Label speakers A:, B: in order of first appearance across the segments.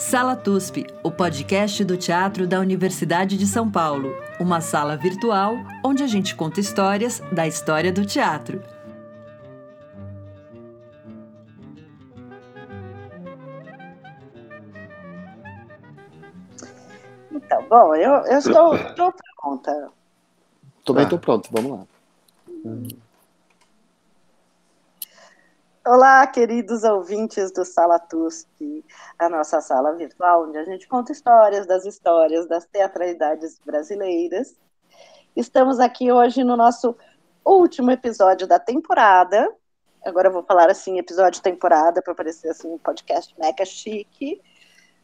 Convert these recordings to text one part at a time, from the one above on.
A: Sala TUSP, o podcast do teatro da Universidade de São Paulo. Uma sala virtual onde a gente conta histórias da história do teatro.
B: Então, bom, eu, eu estou, estou pronta.
C: Também estou pronto, vamos lá.
B: Olá, queridos ouvintes do Sala TUSP, a nossa sala virtual, onde a gente conta histórias das histórias das teatralidades brasileiras. Estamos aqui hoje no nosso último episódio da temporada. Agora eu vou falar assim, episódio temporada, para parecer assim um podcast mega chique.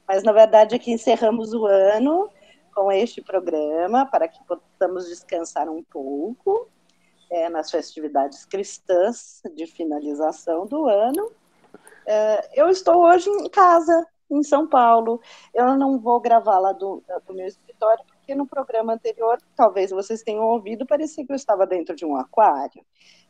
B: Mas, na verdade, aqui encerramos o ano com este programa, para que possamos descansar um pouco é, nas festividades cristãs de finalização do ano. É, eu estou hoje em casa, em São Paulo. Eu não vou gravar lá do, do meu escritório, porque no programa anterior, talvez vocês tenham ouvido, parecia que eu estava dentro de um aquário.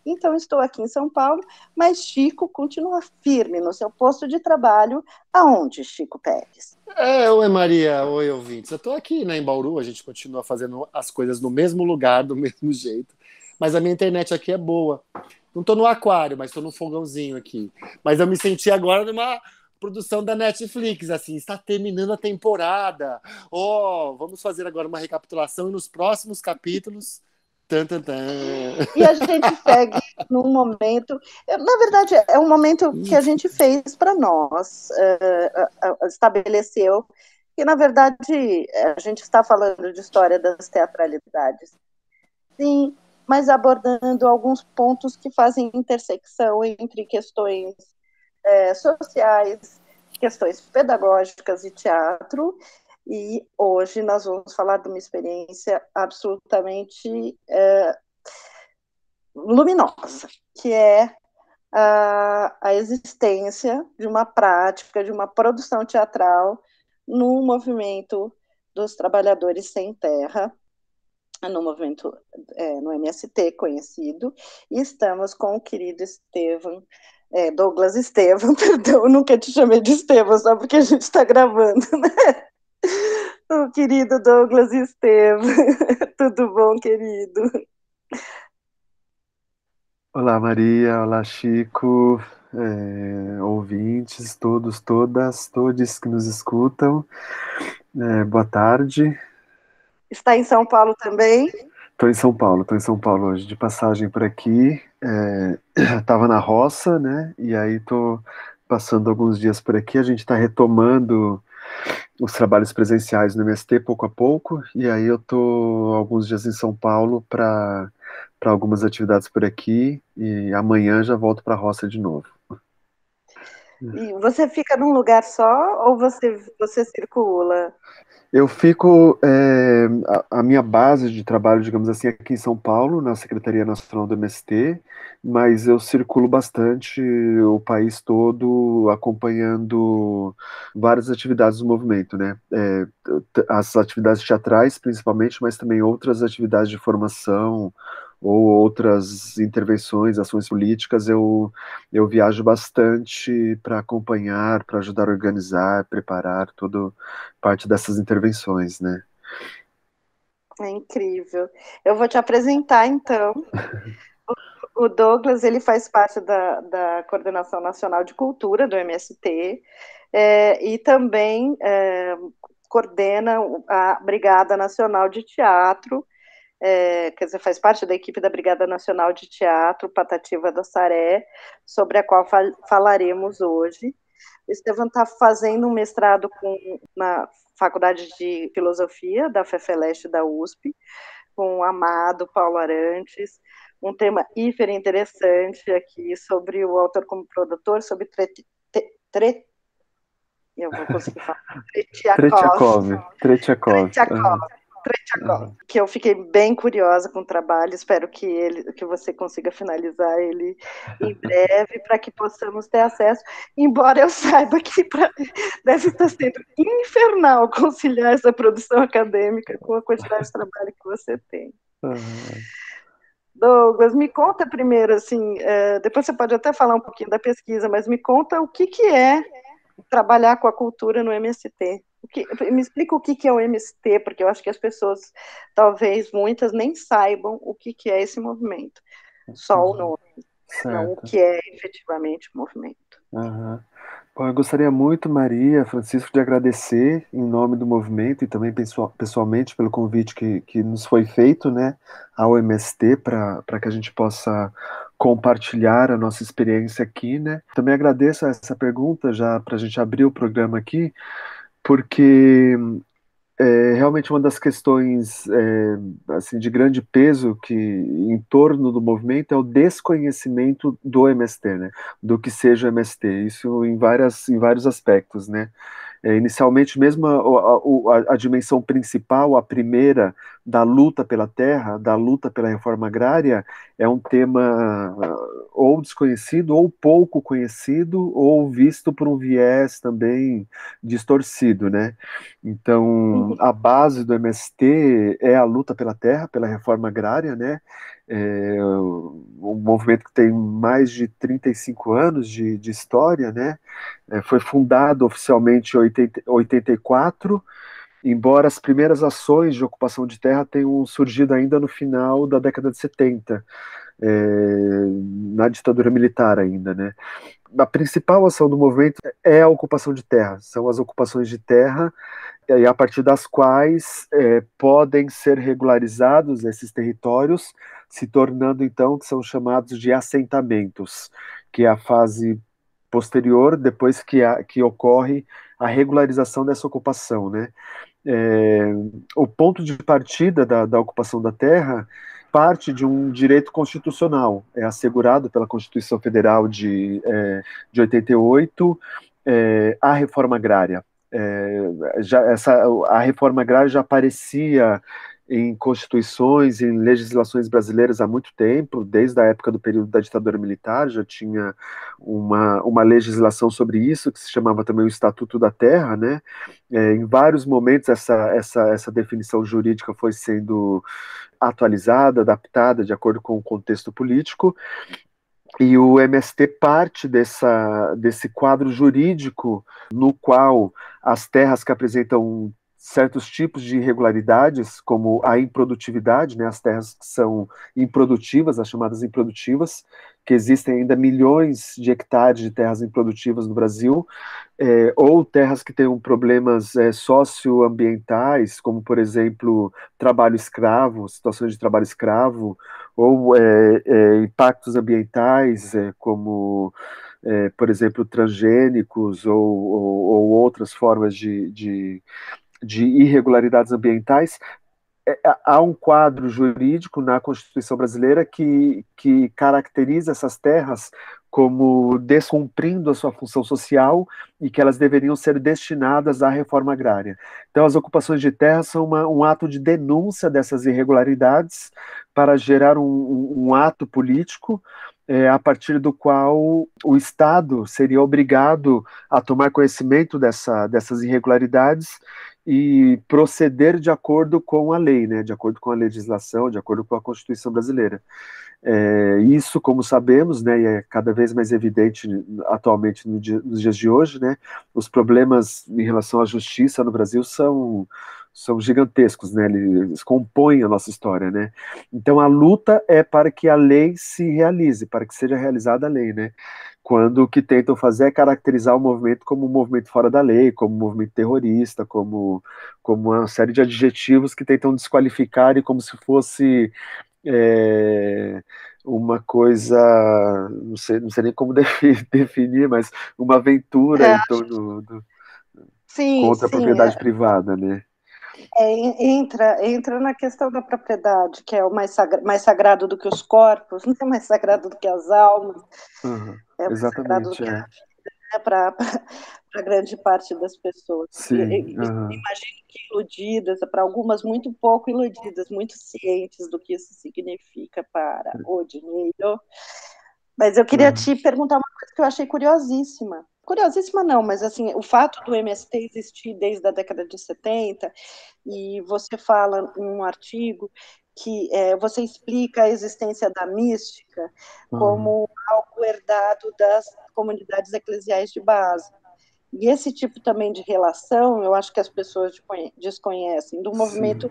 B: Então, estou aqui em São Paulo, mas Chico continua firme no seu posto de trabalho. Aonde, Chico Pérez?
C: É, oi Maria, oi ouvintes. Eu estou aqui né, em Bauru, a gente continua fazendo as coisas no mesmo lugar, do mesmo jeito mas a minha internet aqui é boa. Não estou no aquário, mas estou no fogãozinho aqui. Mas eu me senti agora numa produção da Netflix, assim, está terminando a temporada. Ó, oh, vamos fazer agora uma recapitulação e nos próximos capítulos. Tan, tan, tan.
B: E a gente segue num momento, na verdade, é um momento que a gente fez para nós, uh, estabeleceu, que na verdade a gente está falando de história das teatralidades. Sim, mas abordando alguns pontos que fazem intersecção entre questões é, sociais, questões pedagógicas e teatro. E hoje nós vamos falar de uma experiência absolutamente é, luminosa, que é a, a existência de uma prática, de uma produção teatral no movimento dos trabalhadores sem terra, no movimento, é, no MST conhecido, e estamos com o querido Estevam, é, Douglas Estevam, perdão, nunca te chamei de Estevam, só porque a gente está gravando, né? O querido Douglas Estevam, tudo bom, querido?
D: Olá, Maria, olá, Chico, é, ouvintes, todos, todas, todos que nos escutam, é, boa tarde,
B: Está em São Paulo também?
D: Estou em São Paulo, estou em São Paulo hoje, de passagem por aqui. Estava é, na roça, né? E aí estou passando alguns dias por aqui. A gente está retomando os trabalhos presenciais no MST pouco a pouco. E aí eu estou alguns dias em São Paulo para para algumas atividades por aqui. E amanhã já volto para a roça de novo.
B: E você fica num lugar só ou você, você circula?
D: Eu fico, é, a, a, minha base de trabalho, digamos assim, aqui em São Paulo, na Secretaria Nacional do MST, mas eu circulo bastante o país todo acompanhando várias atividades do movimento, né? É, as atividades teatrais, principalmente, mas também outras atividades de formação, ou outras intervenções, ações políticas, eu, eu viajo bastante para acompanhar, para ajudar a organizar, preparar toda parte dessas intervenções, né?
B: É incrível. Eu vou te apresentar, então. o Douglas, ele faz parte da, da Coordenação Nacional de Cultura, do MST, é, e também é, coordena a Brigada Nacional de Teatro, é, quer dizer, faz parte da equipe da Brigada Nacional de Teatro Patativa da Saré, sobre a qual fal falaremos hoje. O Estevam está fazendo um mestrado com, na Faculdade de Filosofia da FEFELESTE da USP, com o Amado Paulo Arantes, um tema hiper interessante aqui sobre o autor como produtor, sobre tre, tre, tre eu vou conseguir falar.
D: Tretiakov. Tretiakov.
B: Tretiakov. Tretiakov, uhum. Que eu fiquei bem curiosa com o trabalho, espero que ele, que você consiga finalizar ele em breve, para que possamos ter acesso, embora eu saiba que pra, deve estar sendo infernal conciliar essa produção acadêmica com a quantidade de trabalho que você tem. Uhum. Douglas, me conta primeiro, assim, é, depois você pode até falar um pouquinho da pesquisa, mas me conta o que, que é trabalhar com a cultura no MST. Que, me explica o que, que é o MST, porque eu acho que as pessoas, talvez muitas, nem saibam o que, que é esse movimento. Só o nome, certo. não o que é efetivamente o movimento.
D: Uhum. Bom, eu gostaria muito, Maria, Francisco, de agradecer em nome do movimento e também pessoalmente pelo convite que, que nos foi feito né, ao MST para que a gente possa compartilhar a nossa experiência aqui. Né. Também agradeço essa pergunta já para a gente abrir o programa aqui, porque é realmente uma das questões é, assim, de grande peso que em torno do movimento é o desconhecimento do MST, né? do que seja o MST, isso em, várias, em vários aspectos. Né? É, inicialmente, mesmo a, a, a, dimensão principal, a primeira, da luta pela terra, da luta pela reforma agrária, é um tema uh, ou desconhecido, ou pouco conhecido, ou visto por um viés também distorcido, né? Então, uhum. a base do MST é a luta pela terra, pela reforma agrária, né? É um movimento que tem mais de 35 anos de, de história, né? É, foi fundado oficialmente em 80, 84, embora as primeiras ações de ocupação de terra tenham surgido ainda no final da década de 70, é, na ditadura militar ainda, né? A principal ação do movimento é a ocupação de terra, são as ocupações de terra, e a partir das quais é, podem ser regularizados esses territórios, se tornando então que são chamados de assentamentos, que é a fase posterior, depois que, a, que ocorre a regularização dessa ocupação, né? É, o ponto de partida da, da ocupação da terra parte de um direito constitucional, é assegurado pela Constituição Federal de, é, de 88, é, a reforma agrária. É, já, essa, a reforma agrária já aparecia em constituições, em legislações brasileiras há muito tempo, desde a época do período da ditadura militar, já tinha uma, uma legislação sobre isso, que se chamava também o Estatuto da Terra, né? É, em vários momentos essa, essa, essa definição jurídica foi sendo atualizada, adaptada de acordo com o contexto político, e o MST parte dessa, desse quadro jurídico no qual as terras que apresentam certos tipos de irregularidades, como a improdutividade, né, as terras que são improdutivas, as chamadas improdutivas, que existem ainda milhões de hectares de terras improdutivas no Brasil, é, ou terras que tenham problemas é, socioambientais, como, por exemplo, trabalho escravo, situações de trabalho escravo, ou é, é impactos ambientais, é, como, é, por exemplo, transgênicos ou, ou, ou outras formas de, de de irregularidades ambientais, é, há um quadro jurídico na Constituição brasileira que, que caracteriza essas terras como descumprindo a sua função social e que elas deveriam ser destinadas à reforma agrária. Então, as ocupações de terra são uma, um ato de denúncia dessas irregularidades para gerar um, um, um ato político é, a partir do qual o Estado seria obrigado a tomar conhecimento dessa, dessas irregularidades e proceder de acordo com a lei, né, de acordo com a legislação, de acordo com a Constituição brasileira. É, isso, como sabemos, né, e é cada vez mais evidente atualmente no dia, nos dias de hoje, né, os problemas em relação à justiça no Brasil são são gigantescos, né? Eles compõem a nossa história, né? Então a luta é para que a lei se realize, para que seja realizada a lei, né? Quando o que tentam fazer é caracterizar o movimento como um movimento fora da lei, como um movimento terrorista, como, como uma série de adjetivos que tentam desqualificar e como se fosse é, uma coisa, não sei, não sei nem como definir, mas uma aventura é, em torno do, sim, contra sim, a propriedade é. privada, né?
B: É, entra, entra na questão da propriedade, que é o mais, sagra, mais sagrado do que os corpos, não é mais sagrado do que as almas.
D: Uhum, é mais sagrado do que é. a vida
B: né, para grande parte das pessoas.
D: Sim,
B: uhum. Imagino que iludidas, para algumas muito pouco iludidas, muito cientes do que isso significa para o dinheiro. Mas eu queria uhum. te perguntar uma coisa que eu achei curiosíssima curiosíssima não, mas assim, o fato do MST existir desde a década de 70, e você fala em um artigo que é, você explica a existência da mística como uhum. algo herdado das comunidades eclesiais de base. E esse tipo também de relação, eu acho que as pessoas desconhecem, do movimento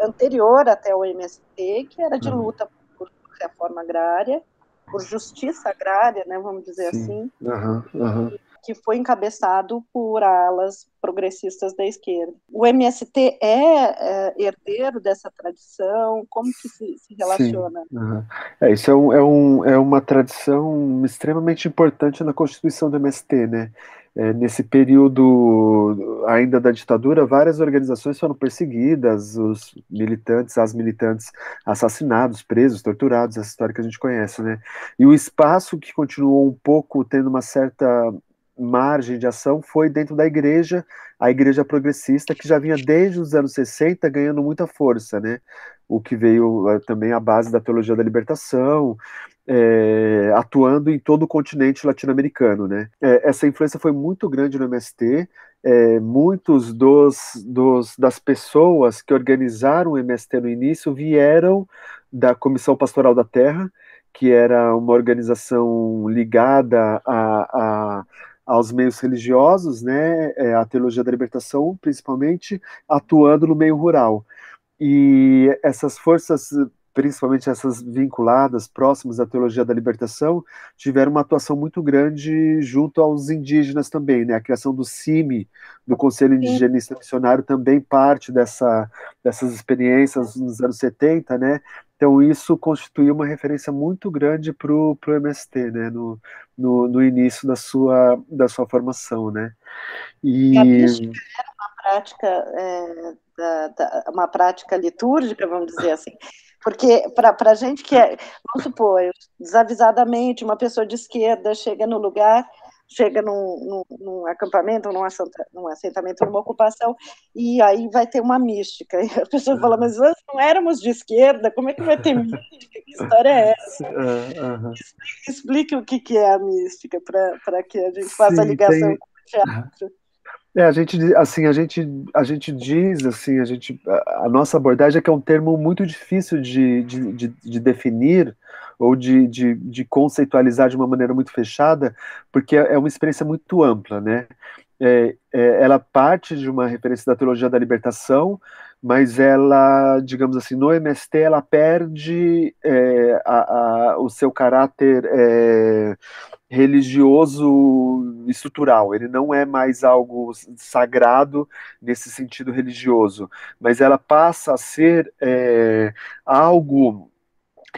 B: anterior até o MST, que era de uhum. luta por reforma agrária, por justiça agrária, né, vamos dizer Sim. assim,
D: uhum, uhum.
B: Que foi encabeçado por alas progressistas da esquerda. O MST é, é herdeiro dessa tradição? Como que se, se relaciona?
D: Uhum. É, isso é, um, é, um, é uma tradição extremamente importante na constituição do MST, né? É, nesse período ainda da ditadura, várias organizações foram perseguidas, os militantes, as militantes assassinados, presos, torturados, essa história que a gente conhece, né? E o espaço que continuou um pouco tendo uma certa margem de ação foi dentro da igreja, a igreja progressista, que já vinha desde os anos 60 ganhando muita força, né? O que veio eh, também à base da teologia da libertação, é, atuando em todo o continente latino-americano, né? É, essa influência foi muito grande no MST. É, muitos dos, dos, das pessoas que organizaram o MST no início vieram da Comissão Pastoral da Terra, que era uma organização ligada a, a aos meios religiosos, né, é, a teologia da libertação, principalmente, atuando no meio rural. E essas forças, principalmente essas vinculadas, próximas à teologia da libertação, tiveram uma atuação muito grande junto aos indígenas também, né? A criação do CIMI, do Conselho Indigenista Missionário, também parte dessa, dessas experiências nos anos 70, né? Então, isso constituiu uma referência muito grande para o MST, né, no, no, no, início da sua, da sua formação. Né?
B: E... Era uma prática, é, da, da, uma prática litúrgica, vamos dizer assim, porque para a gente que é, vamos supor, desavisadamente, uma pessoa de esquerda chega no lugar chega num, num, num acampamento, num, assenta, num assentamento, numa ocupação, e aí vai ter uma mística. E a pessoa fala, mas nós não éramos de esquerda, como é que vai ter mística? Que história é essa? Uhum. Explique, explique, o que, que é a mística, para que a gente faça a ligação tem... com o teatro.
D: É, a gente, assim, a gente, a gente diz, assim, a gente, a, a nossa abordagem é que é um termo muito difícil de, de, de, de definir, ou de, de, de, conceitualizar de uma maneira muito fechada, porque é uma experiência muito ampla, né? É, é, ela parte de uma referência da teologia da libertação, mas ela, digamos assim, no MST ela perde é, a, a, o seu caráter é, religioso estrutural. Ele não é mais algo sagrado nesse sentido religioso, mas ela passa a ser é, algo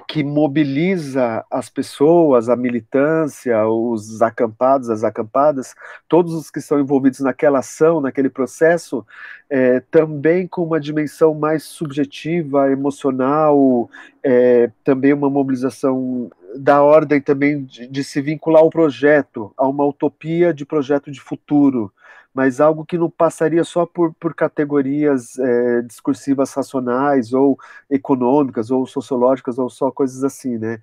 D: que mobiliza as pessoas, a militância, os acampados, as acampadas, todos os que estão envolvidos naquela ação, naquele processo, é, também com uma dimensão mais subjetiva, emocional, é, também uma mobilização da ordem também de, de se vincular ao projeto, a uma utopia de projeto de futuro mas algo que não passaria só por, por categorias é, discursivas racionais ou econômicas ou sociológicas ou só coisas assim, né?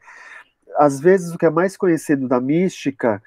D: Às vezes o que é mais conhecido da mística,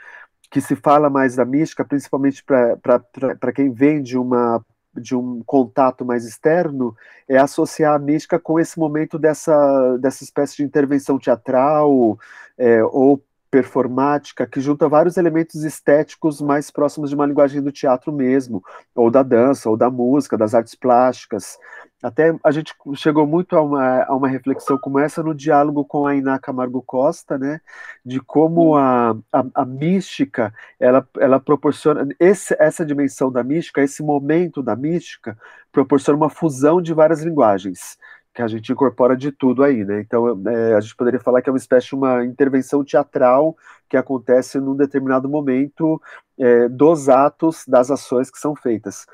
D: que se fala mais da mística, principalmente para quem vem de uma de um contato mais externo é associar a mística com esse momento dessa, dessa espécie de intervenção teatral é, ou performática que junta vários elementos estéticos mais próximos de uma linguagem do teatro mesmo, ou da dança, ou da música, das artes plásticas. Até a gente chegou muito a uma, a uma reflexão como essa no diálogo com a Iná Camargo Costa, né, de como a, a, a mística, ela, ela proporciona, esse, essa dimensão da mística, esse momento da mística, proporciona uma fusão de várias linguagens, que a gente incorpora de tudo aí, né? Então, é, a gente poderia falar que é uma espécie de uma intervenção teatral que acontece num determinado momento é, dos atos, das ações que são feitas.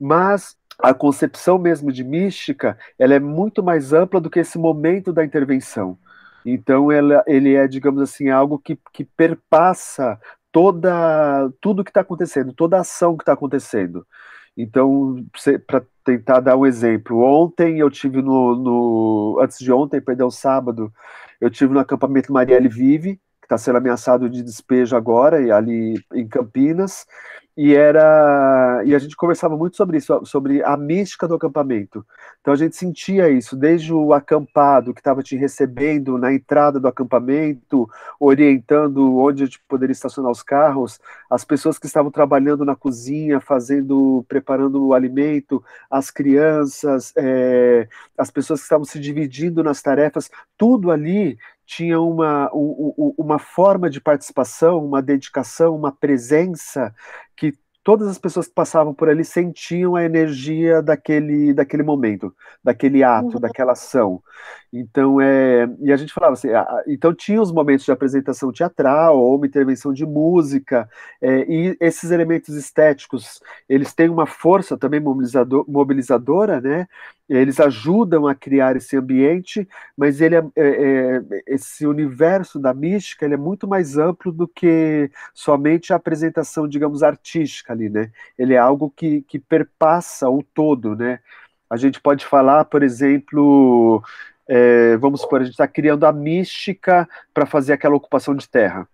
D: Mas a concepção mesmo de mística, ela é muito mais ampla do que esse momento da intervenção. Então, ela, ele é, digamos assim, algo que, que perpassa toda tudo que está acontecendo, toda a ação que está acontecendo. Então, para tentar dar um exemplo, ontem eu tive no, no, antes de ontem, perdão, sábado, eu tive no acampamento Marielle Vive, que está sendo ameaçado de despejo agora, ali em Campinas, e era e a gente conversava muito sobre isso, sobre a mística do acampamento. Então a gente sentia isso desde o acampado que estava te recebendo na entrada do acampamento, orientando onde a gente poderia estacionar os carros, as pessoas que estavam trabalhando na cozinha, fazendo, preparando o alimento, as crianças, é, as pessoas que estavam se dividindo nas tarefas, tudo ali tinha uma, uma forma de participação, uma dedicação, uma presença que todas as pessoas que passavam por ali sentiam a energia daquele, daquele momento, daquele ato, uhum. daquela ação. Então, é, e a gente falava assim, então tinha os momentos de apresentação teatral ou uma intervenção de música, é, e esses elementos estéticos, eles têm uma força também mobilizador, mobilizadora, né? Eles ajudam a criar esse ambiente, mas ele é, é, é, esse universo da mística ele é muito mais amplo do que somente a apresentação, digamos, artística ali, né? Ele é algo que, que perpassa o todo, né? A gente pode falar, por exemplo, é, vamos supor, a gente está criando a mística para fazer aquela ocupação de terra.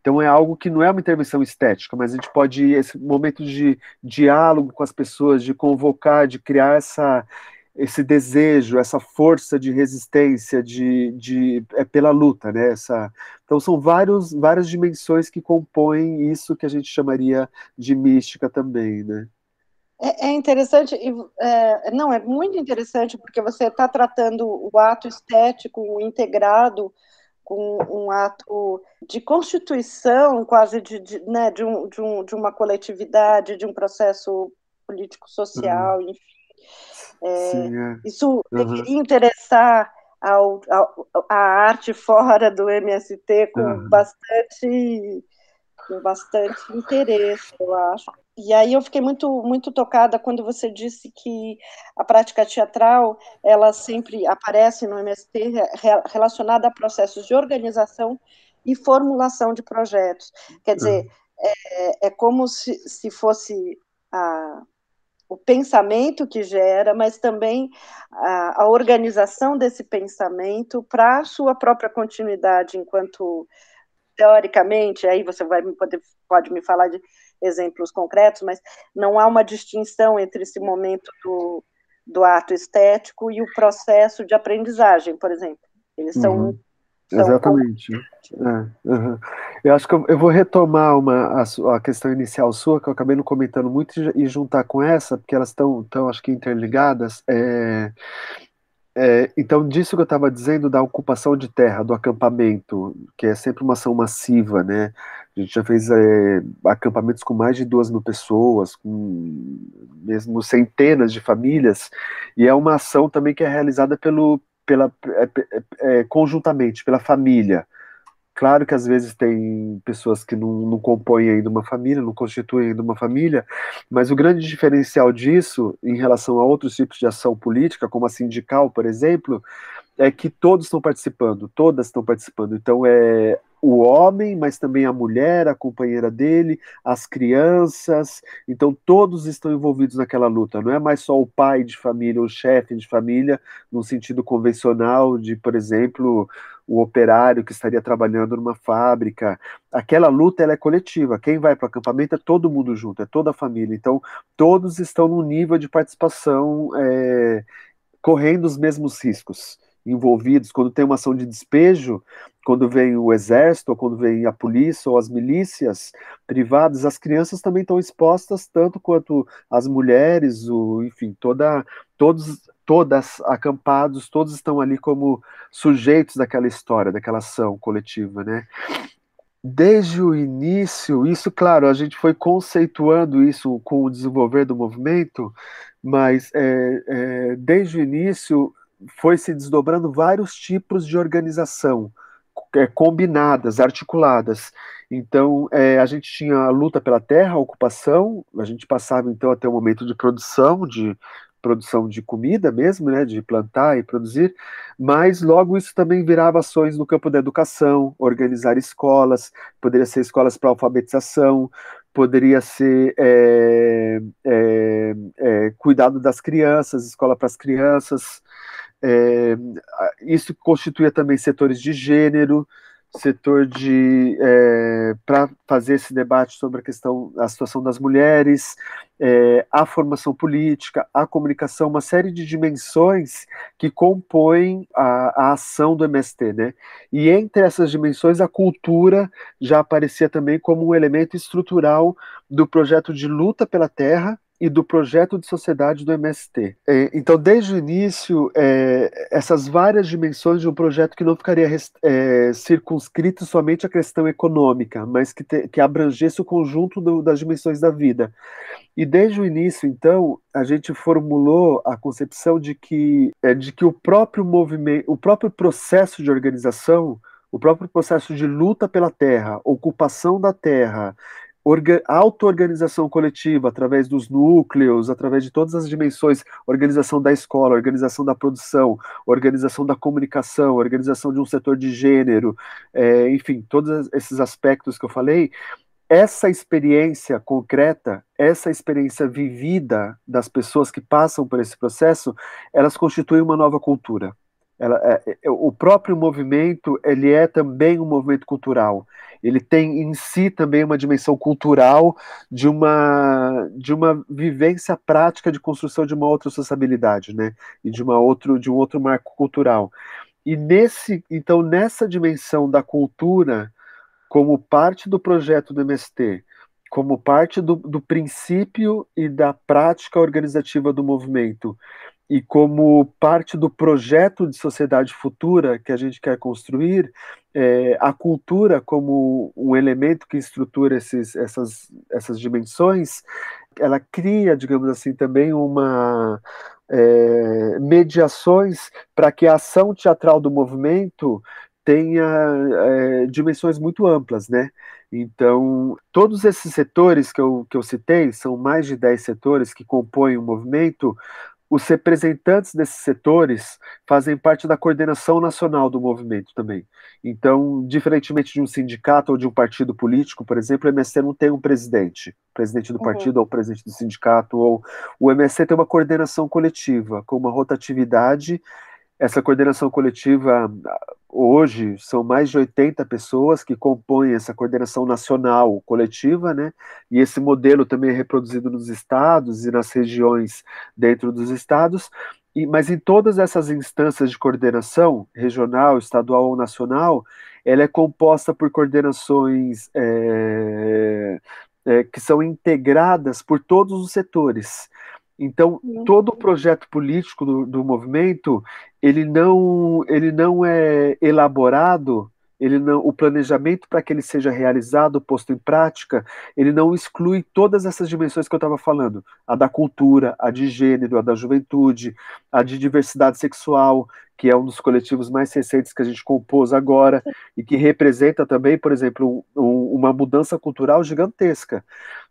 D: Então é algo que não é uma intervenção estética, mas a gente pode, esse momento de diálogo com as pessoas, de convocar, de criar essa, esse desejo, essa força de resistência, de, de é pela luta, né? Essa, então são vários, várias dimensões que compõem isso que a gente chamaria de mística também, né?
B: É, é interessante, é, não, é muito interessante, porque você está tratando o ato estético integrado com um ato de constituição, quase de, de, né, de, um, de, um, de uma coletividade, de um processo político-social, uhum. enfim. É, Sim, é. Isso uhum. deveria interessar ao, ao, a arte fora do MST com uhum. bastante com bastante interesse, eu acho. E aí eu fiquei muito muito tocada quando você disse que a prática teatral ela sempre aparece no MST relacionada a processos de organização e formulação de projetos. Quer dizer, uhum. é, é como se, se fosse a, o pensamento que gera, mas também a, a organização desse pensamento para a sua própria continuidade enquanto teoricamente, aí você vai poder, pode me falar de exemplos concretos, mas não há uma distinção entre esse momento do, do ato estético e o processo de aprendizagem, por exemplo. Eles são. Uhum.
D: são Exatamente. É, uhum. Eu acho que eu, eu vou retomar uma, a, a, questão inicial sua, que eu acabei não comentando muito, e, e juntar com essa, porque elas estão, acho que, interligadas. É, é, então, disso que eu estava dizendo, da ocupação de terra, do acampamento, que é sempre uma ação massiva, né? A gente já fez é, acampamentos com mais de duas mil pessoas, com mesmo centenas de famílias, e é uma ação também que é realizada pelo, pela, é, é, é conjuntamente, pela família. Claro que às vezes tem pessoas que não, não compõem ainda uma família, não constituem ainda uma família, mas o grande diferencial disso, em relação a outros tipos de ação política, como a sindical, por exemplo, é que todos estão participando, todas estão participando. Então é o homem, mas também a mulher, a companheira dele, as crianças. Então todos estão envolvidos naquela luta. Não é mais só o pai de família, o chefe de família, no sentido convencional de, por exemplo, o operário que estaria trabalhando numa fábrica. Aquela luta ela é coletiva. Quem vai para o acampamento é todo mundo junto, é toda a família. Então todos estão num nível de participação é, correndo os mesmos riscos envolvidos, quando tem uma ação de despejo, quando vem o exército, ou quando vem a polícia ou as milícias privadas, as crianças também estão expostas, tanto quanto as mulheres, o, enfim, toda, todos, todas acampados, todos estão ali como sujeitos daquela história, daquela ação coletiva, né? Desde o início, isso, claro, a gente foi conceituando isso com o desenvolver do movimento, mas é, é, desde o início foi se desdobrando vários tipos de organização é, combinadas, articuladas. Então, é, a gente tinha a luta pela terra, a ocupação, a gente passava então até o momento de produção, de produção de comida mesmo, né, de plantar e produzir, mas logo isso também virava ações no campo da educação, organizar escolas, poderia ser escolas para alfabetização, poderia ser é, é, é, cuidado das crianças, escola para as crianças, é, isso constituía também setores de gênero, setor de é, para fazer esse debate sobre a questão, a situação das mulheres, é, a formação política, a comunicação, uma série de dimensões que compõem a, a ação do MST, né? E entre essas dimensões, a cultura já aparecia também como um elemento estrutural do projeto de luta pela terra e do projeto de sociedade do MST. É, então, desde o início, é, essas várias dimensões de um projeto que não ficaria é, circunscrito somente à questão econômica, mas que, te, que abrangesse o conjunto do, das dimensões da vida. E desde o início, então, a gente formulou a concepção de que, de que o próprio movimento, o próprio processo de organização, o próprio processo de luta pela terra, ocupação da terra, auto-organização coletiva através dos núcleos, através de todas as dimensões, organização da escola, organização da produção, organização da comunicação, organização de um setor de gênero, é, enfim, todos esses aspectos que eu falei, essa experiência concreta, essa experiência vivida das pessoas que passam por esse processo, elas constituem uma nova cultura. Ela, é, é, o próprio movimento ele é também um movimento cultural. Ele tem em si também uma dimensão cultural de uma de uma vivência prática de construção de uma outra sociabilidade, né? E de uma outro de um outro marco cultural. E nesse então nessa dimensão da cultura como parte do projeto do MST, como parte do, do princípio e da prática organizativa do movimento e como parte do projeto de sociedade futura que a gente quer construir, é, a cultura como um elemento que estrutura esses, essas, essas dimensões, ela cria, digamos assim, também uma é, mediações para que a ação teatral do movimento tenha é, dimensões muito amplas, né? Então, todos esses setores que eu, que eu citei, são mais de 10 setores que compõem o movimento, os representantes desses setores fazem parte da coordenação nacional do movimento também. Então, diferentemente de um sindicato ou de um partido político, por exemplo, o MST não tem um presidente, presidente do uhum. partido ou presidente do sindicato, ou o MST tem uma coordenação coletiva, com uma rotatividade essa coordenação coletiva, hoje, são mais de 80 pessoas que compõem essa coordenação nacional coletiva, né? E esse modelo também é reproduzido nos estados e nas regiões dentro dos estados. E, mas em todas essas instâncias de coordenação, regional, estadual ou nacional, ela é composta por coordenações é, é, que são integradas por todos os setores. Então, uhum. todo o projeto político do, do, movimento, ele não, ele não é elaborado, ele não, o planejamento para que ele seja realizado, posto em prática, ele não exclui todas essas dimensões que eu estava falando, a da cultura, a de gênero, a da juventude, a de diversidade sexual, que é um dos coletivos mais recentes que a gente compôs agora, e que representa também, por exemplo, um, uma mudança cultural gigantesca,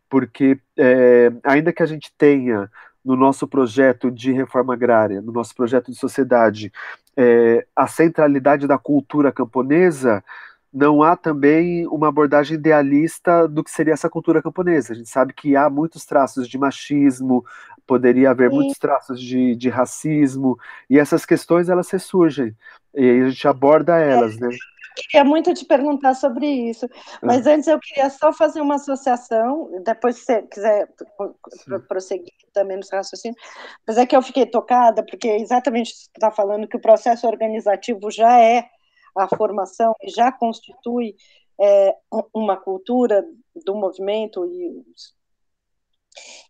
D: porque é, ainda que a gente tenha no nosso projeto de reforma agrária, no nosso projeto de sociedade, é, a centralidade da cultura camponesa, não há também uma abordagem idealista do que seria essa cultura camponesa. A gente sabe que há muitos traços de machismo, poderia haver Sim. muitos traços de, de racismo, e essas questões elas ressurgem, e a gente aborda elas, né?
B: Queria muito te perguntar sobre isso, mas antes eu queria só fazer uma associação, depois se você quiser Sim. prosseguir também nos raciocínios, mas é que eu fiquei tocada, porque é exatamente isso que está falando, que o processo organizativo já é a formação e já constitui é, uma cultura do movimento e,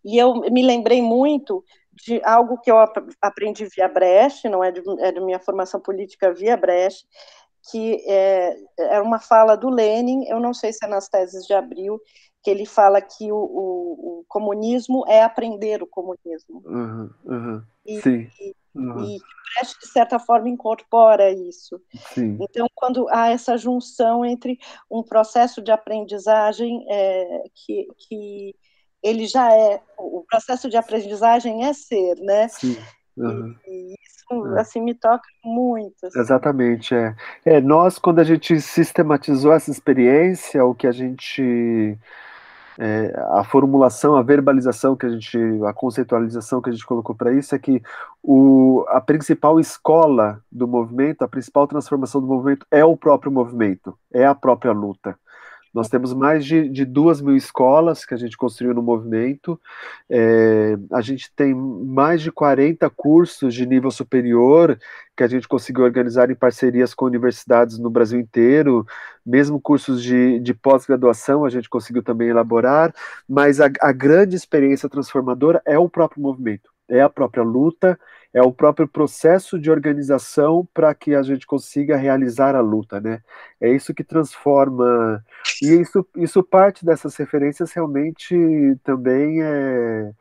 B: e eu me lembrei muito de algo que eu aprendi via Brecht, não é de, é de minha formação política via Brecht, que é, é uma fala do Lenin, eu não sei se é nas teses de Abril, que ele fala que o, o, o comunismo é aprender o comunismo.
D: Uhum, uhum, e, sim.
B: E, uhum. e Brecht, de certa forma, incorpora isso.
D: Sim.
B: Então, quando há essa junção entre um processo de aprendizagem é, que, que ele já é, o processo de aprendizagem é ser, né?
D: Sim.
B: Uhum. E, isso é. assim me toca muito. Assim.
D: Exatamente, é. é. Nós, quando a gente sistematizou essa experiência, o que a gente é, a formulação, a verbalização que a gente, a conceitualização que a gente colocou para isso é que o, a principal escola do movimento, a principal transformação do movimento é o próprio movimento, é a própria luta. Nós temos mais de, de duas mil escolas que a gente construiu no movimento. É, a gente tem mais de 40 cursos de nível superior que a gente conseguiu organizar em parcerias com universidades no Brasil inteiro. Mesmo cursos de, de pós-graduação a gente conseguiu também elaborar. Mas a, a grande experiência transformadora é o próprio movimento, é a própria luta é o próprio processo de organização para que a gente consiga realizar a luta, né? É isso que transforma e isso, isso parte dessas referências realmente também é,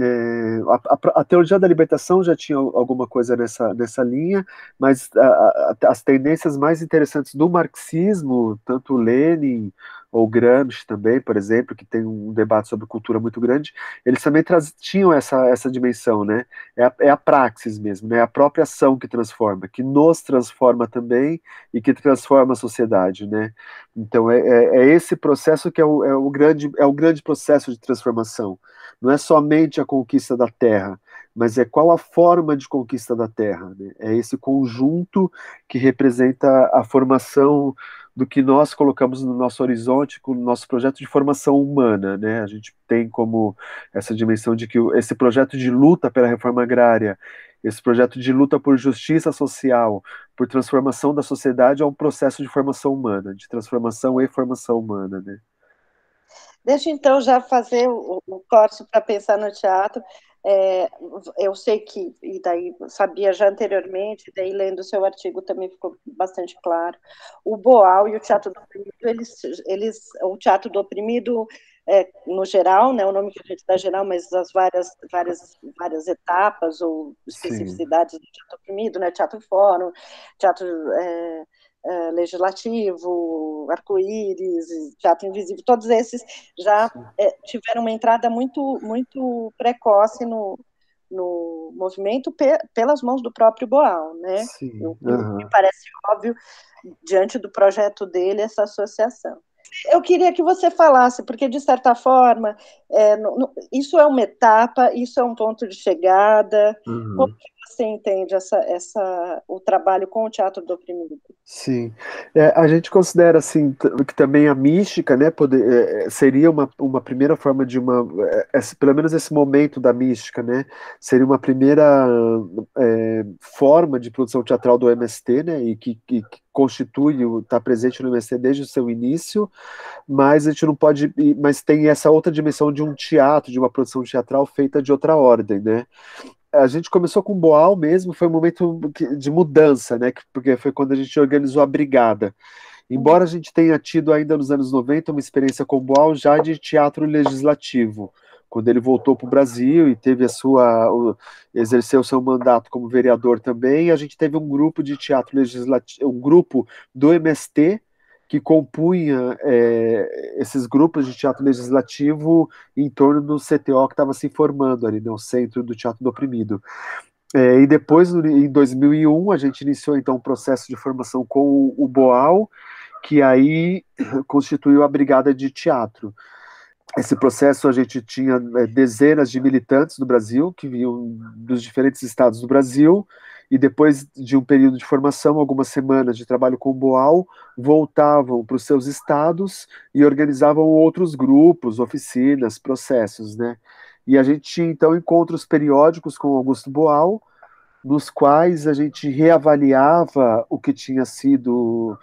D: é, a, a, teologia da libertação já tinha alguma coisa nessa, nessa linha, mas a, a, as tendências mais interessantes do marxismo, tanto Lenin ou Gramsci também, por exemplo, que tem um debate sobre cultura muito grande, eles também tinham essa, essa dimensão, né? É a, é a praxis mesmo, né? É a própria ação que transforma, que nos transforma também e que transforma a sociedade, né? Então é, é, é esse processo que é o, é o, grande, é o grande processo de transformação não é somente a conquista da terra, mas é qual a forma de conquista da terra. Né? É esse conjunto que representa a formação do que nós colocamos no nosso horizonte, com o nosso projeto de formação humana. Né? A gente tem como essa dimensão de que esse projeto de luta pela reforma agrária, esse projeto de luta por justiça social, por transformação da sociedade, é um processo de formação humana, de transformação e formação humana. Né?
B: Deixa então já fazer o, o corte para pensar no teatro. É, eu sei que, e daí sabia já anteriormente, daí lendo o seu artigo também ficou bastante claro. O Boal e o Teatro do Oprimido, eles, eles o Teatro do Oprimido, é, no geral, né, o nome que a gente dá geral, mas as várias, várias, várias etapas ou especificidades Sim. do Teatro Oprimido, né, Teatro Fórum, Teatro. É, uh, legislativo, arco-íris, teatro invisível, todos esses já é, tiveram uma entrada muito, muito precoce no, no movimento pe pelas mãos do próprio Boal, né? Sim, uhum. Me parece óbvio, diante do projeto dele, essa associação. Eu queria que você falasse, porque de certa forma, é, no, no, isso é uma etapa, isso é um ponto de chegada. Uhum. Como que você entende essa, essa, o trabalho com o teatro do oprimido?
D: Sim, é, a gente considera assim que também a mística, né, poder, é, é, seria uma, uma primeira forma de uma, é, pelo menos esse momento da mística, né, seria uma primeira é, forma de produção teatral do MST, né, e que, que, que constitui, está presente no MST desde o seu início, mas a gente não pode, mas tem essa outra dimensão de um teatro, de uma produção teatral feita de outra ordem, né? A gente começou com Boal mesmo, foi um momento de mudança, né? Porque foi quando a gente organizou a brigada. Embora a gente tenha tido ainda nos anos 90 uma experiência com Boal já de teatro legislativo, quando ele voltou para o Brasil e teve a sua o, exerceu o seu mandato como vereador também, a gente teve um grupo de teatro legislativo, um grupo do MST que compunha é, esses grupos de teatro legislativo em torno do CTO que estava se formando ali, né, Centro do Teatro do Oprimido. É, e depois, em 2001, a gente iniciou então um processo de formação com o Boal, que aí constituiu a Brigada de Teatro. Esse processo a gente tinha é, dezenas de militantes do Brasil, que vinham dos diferentes estados do Brasil, e depois de um período de formação, algumas semanas de trabalho com Boal, voltavam para os seus estados e organizavam outros grupos, oficinas, processos, né? E a gente tinha então encontros periódicos com Augusto Boal, nos quais a gente reavaliava o que tinha sido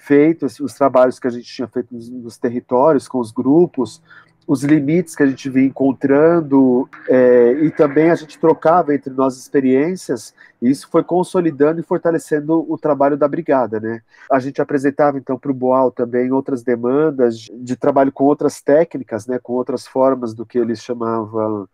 D: feito, os trabalhos que a gente tinha feito nos, nos territórios, com os grupos, os limites que a gente vinha encontrando é, e também a gente trocava entre nós experiências e isso foi consolidando e fortalecendo o trabalho da brigada, né? A gente apresentava então para o Boal também outras demandas de trabalho com outras técnicas, né? Com outras formas do que eles chamavam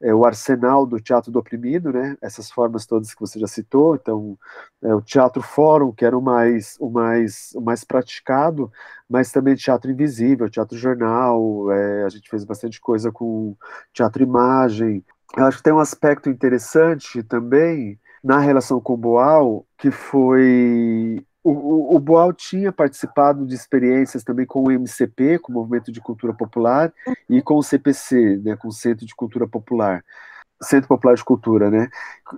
D: é, o arsenal do teatro do oprimido, né? Essas formas todas que você já citou. Então, é, o teatro fórum, que era o mais, o mais, o mais praticado, mas também teatro invisível, teatro jornal. É, a gente fez bastante coisa com teatro imagem. Eu acho que tem um aspecto interessante também na relação com o Boal, que foi o, o, Boal tinha participado de experiências também com o MCP, com o Movimento de Cultura Popular, e com o CPC, né, com o Centro de Cultura Popular, Centro Popular de Cultura, né?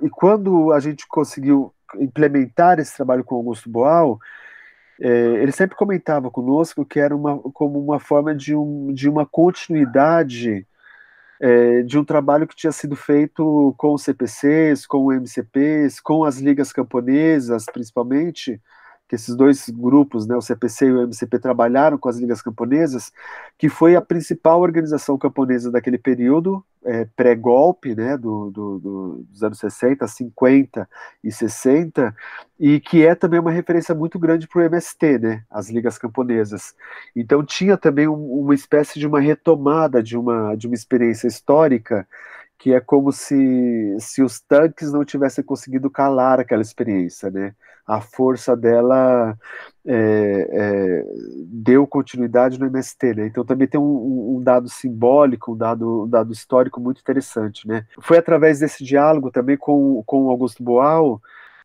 D: E quando a gente conseguiu implementar esse trabalho com o Augusto Boal, é, ele sempre comentava conosco que era uma, como uma forma de, um, de uma continuidade é, de um trabalho que tinha sido feito com os CPCs, com o MCPs, com as ligas camponesas, principalmente, que esses dois grupos, né, o CPC e o MCP, trabalharam com as ligas camponesas, que foi a principal organização camponesa daquele período, é, pré-golpe, né, do, do, do, dos anos 60, 50 e 60, e que é também uma referência muito grande para o MST, né, as ligas camponesas. Então tinha também um, uma espécie de uma retomada de uma, de uma experiência histórica que é como se, se os tanques não tivessem conseguido calar aquela experiência, né? A força dela é, é, deu continuidade no MST, né? Então também tem um, um, dado simbólico, um dado, um dado histórico muito interessante, né? Foi através desse diálogo também com, com o Augusto Boal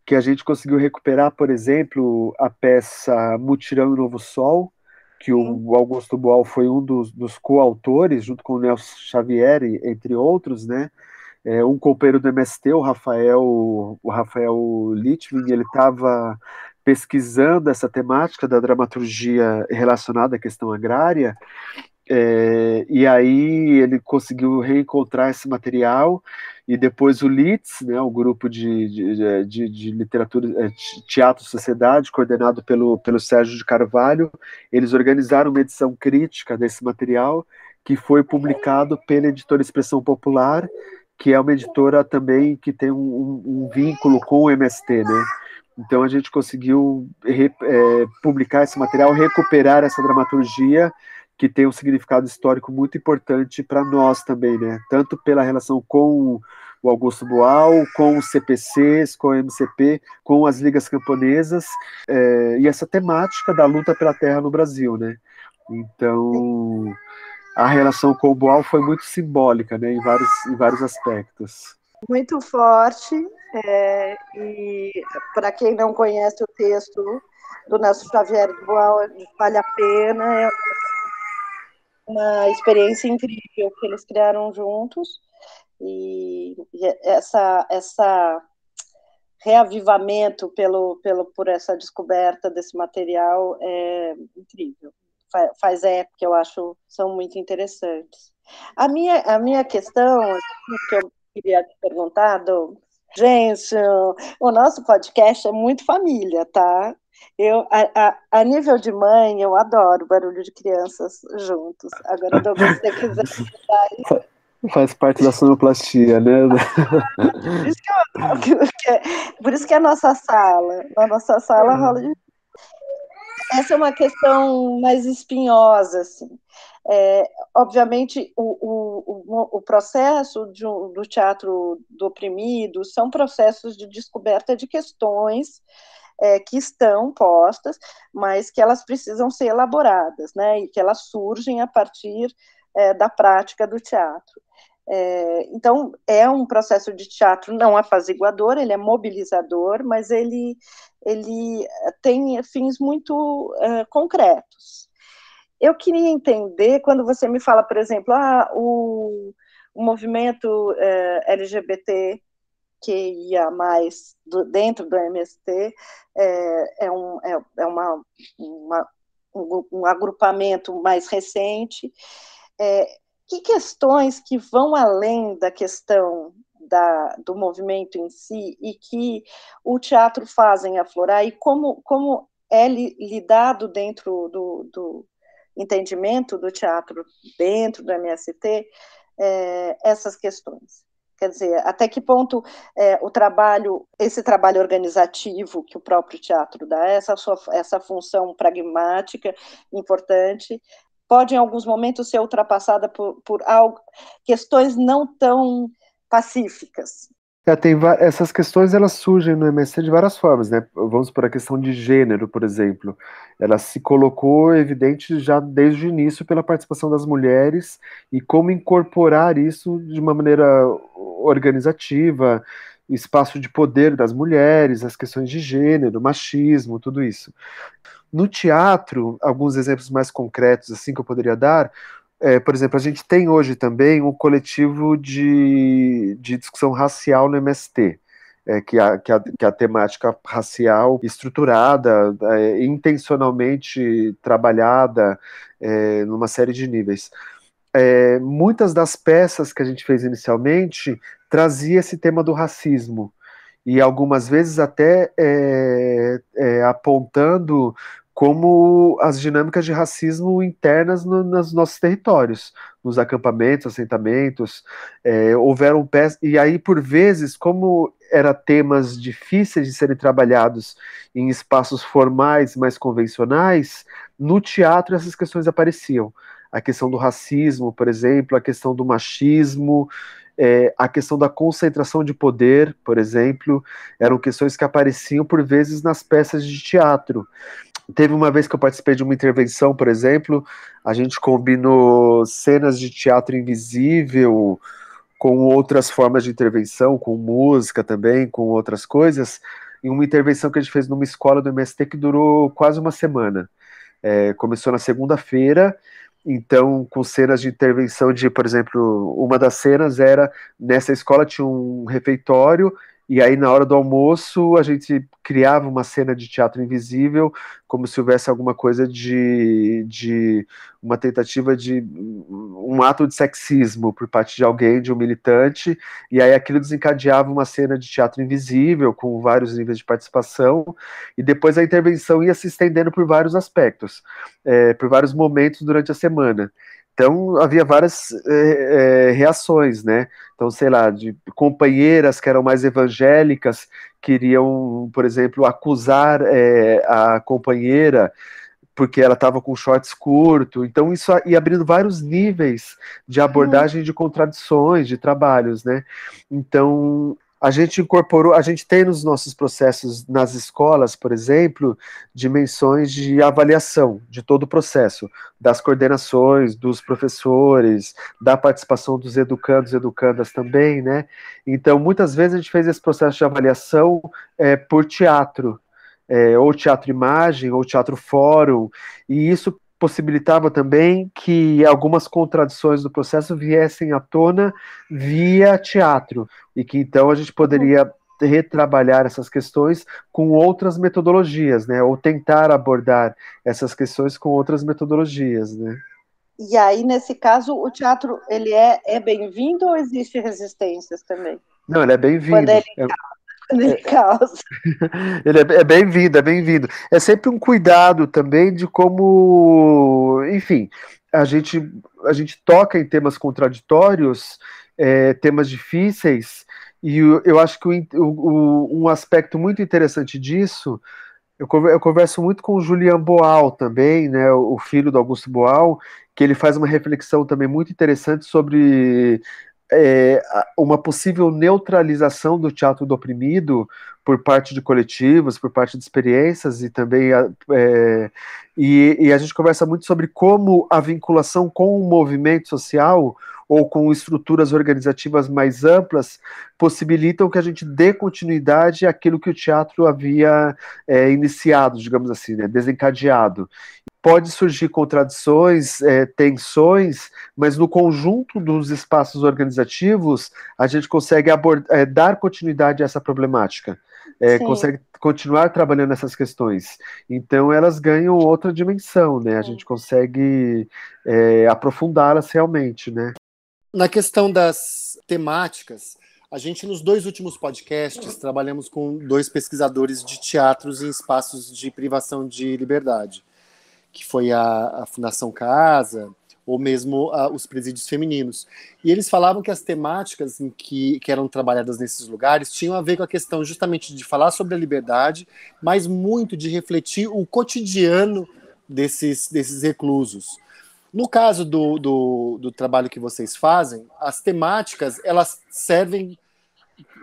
D: que a gente conseguiu recuperar, por exemplo, a peça Mutirão e Novo Sol, que o Augusto Boal foi um dos, dos coautores, junto com o Nelson Xavier, entre outros, né? É, um companheiro do MST, o Rafael, o Rafael Litvin, ele estava pesquisando essa temática da dramaturgia relacionada à questão agrária, é, e aí ele conseguiu reencontrar esse material e depois o LITS, né, o grupo de, de, de, de literatura, é, teatro sociedade, coordenado pelo, pelo Sérgio de Carvalho, eles organizaram uma edição crítica desse material que foi publicado pela editora Expressão Popular, que é uma editora também que tem um, um, vínculo com o MST, né? Então a gente conseguiu re, é, publicar esse material, recuperar essa dramaturgia que tem um significado histórico muito importante para nós também, né? Tanto pela relação com o Augusto Boal, com os CPCs, com o MCP, com as ligas camponesas, é, e essa temática da luta pela terra no Brasil, né? Então, a relação com o Boal foi muito simbólica, né? Em vários, em vários aspectos.
B: Muito forte, é, e para quem não conhece o texto do Nelson Xavier Boal, vale a pena, é uma experiência incrível que eles criaram juntos. E essa essa reavivamento pelo, pelo por essa descoberta desse material é incrível. Faz época que eu acho são muito interessantes. A minha a minha questão que eu queria te perguntar do gente o nosso podcast é muito família tá eu, a, a, a, nível de mãe, eu adoro barulho de crianças juntos. Agora, se você quiser
D: isso. Faz parte da sonoplastia, né?
B: por, isso que eu, por isso que é a nossa sala. Na nossa sala rola de... Essa é uma questão mais espinhosa, assim. É, obviamente, o, o, o processo de, do teatro do oprimido são processos de descoberta de questões é, que estão postas, mas que elas precisam ser elaboradas, né, e que elas surgem a partir é, da prática do teatro. É, então, é um processo de teatro não apaziguador, ele é mobilizador, mas ele, ele tem fins muito é, concretos. Eu queria entender, quando você me fala, por exemplo, ah, o, o movimento é, LGBT que ia mais do, dentro do MST é, é, um, é, é uma, uma um, um, agrupamento mais recente. É, que questões que vão além da questão da, do movimento em si e que o teatro fazem aflorar e como, como é li, lidado dentro do, do, entendimento do teatro dentro do MST é, essas questões. Quer dizer, até que ponto é, o trabalho, esse trabalho organizativo que o próprio teatro dá, essa, sua, essa função pragmática importante, pode em alguns momentos ser ultrapassada por, por algo, questões não tão pacíficas.
D: É, tem essas questões elas surgem no MSC de várias formas, né? Vamos por a questão de gênero, por exemplo. Ela se colocou evidente já desde o início pela participação das mulheres e como incorporar isso de uma maneira organizativa espaço de poder das mulheres, as questões de gênero, machismo, tudo isso. No teatro, alguns exemplos mais concretos assim que eu poderia dar, é, por exemplo, a gente tem hoje também um coletivo de, de discussão racial no MST. É, que, a, que, a, que a temática racial estruturada, é, intencionalmente trabalhada é, numa série de níveis. É, muitas das peças que a gente fez inicialmente trazia esse tema do racismo e algumas vezes até é, apontando como as dinâmicas de racismo internas no, nos nossos territórios, nos acampamentos, assentamentos, é, houveram peças, e aí por vezes, como eram temas difíceis de serem trabalhados em espaços formais mais convencionais, no teatro essas questões apareciam. A questão do racismo, por exemplo, a questão do machismo, é, a questão da concentração de poder, por exemplo, eram questões que apareciam por vezes nas peças de teatro. Teve uma vez que eu participei de uma intervenção, por exemplo, a gente combinou cenas de teatro invisível com outras formas de intervenção, com música também, com outras coisas, em uma intervenção que a gente fez numa escola do MST que durou quase uma semana. É, começou na segunda-feira então, com cenas de intervenção de, por exemplo, uma das cenas era nessa escola tinha um refeitório e aí, na hora do almoço, a gente criava uma cena de teatro invisível, como se houvesse alguma coisa de, de uma tentativa de um ato de sexismo por parte de alguém, de um militante, e aí aquilo desencadeava uma cena de teatro invisível, com vários níveis de participação, e depois a intervenção ia se estendendo por vários aspectos, é, por vários momentos durante a semana. Então havia várias é, é, reações, né? Então, sei lá, de companheiras que eram mais evangélicas queriam, por exemplo, acusar é, a companheira porque ela estava com shorts curto. Então isso ia abrindo vários níveis de abordagem de contradições, de trabalhos, né? Então a gente incorporou, a gente tem nos nossos processos nas escolas, por exemplo, dimensões de avaliação de todo o processo, das coordenações, dos professores, da participação dos educandos e educandas também, né? Então, muitas vezes a gente fez esse processo de avaliação é, por teatro, é, ou teatro imagem, ou teatro fórum, e isso possibilitava também que algumas contradições do processo viessem à tona via teatro, e que então a gente poderia retrabalhar essas questões com outras metodologias, né, ou tentar abordar essas questões com outras metodologias, né.
B: E aí, nesse caso, o teatro ele é, é bem-vindo ou existe resistências também?
D: Não, ele é bem-vindo. Quando ele é,
B: ele causa.
D: Ele é, é bem-vindo, é bem-vindo. É sempre um cuidado também de como, enfim, a gente, a gente toca em temas contraditórios, é, temas difíceis, e eu, eu acho que o, o, um aspecto muito interessante disso, eu, eu converso muito com o Julian Boal também, né, o filho do Augusto Boal, que ele faz uma reflexão também muito interessante sobre é, uma possível neutralização do teatro do oprimido por parte de coletivos, por parte de experiências e também é, e, e, a gente conversa muito sobre como a vinculação com o movimento social ou com estruturas organizativas mais amplas possibilitam que a gente dê continuidade àquilo que o teatro havia é, iniciado, digamos assim, né, desencadeado pode surgir contradições, é, tensões, mas no conjunto dos espaços organizativos a gente consegue é, dar continuidade a essa problemática, é, consegue continuar trabalhando essas questões. Então elas ganham outra dimensão, né? A gente consegue é, aprofundá-las realmente, né?
C: Na questão das temáticas, a gente, nos dois últimos podcasts, trabalhamos com dois pesquisadores de teatros em espaços de privação de liberdade que foi a, a Fundação Casa, ou mesmo a, os presídios femininos. E eles falavam que as temáticas em que, que eram trabalhadas nesses lugares tinham a ver com a questão justamente de falar sobre a liberdade, mas muito de refletir o cotidiano desses, desses reclusos. No caso do, do, do trabalho que vocês fazem, as temáticas elas servem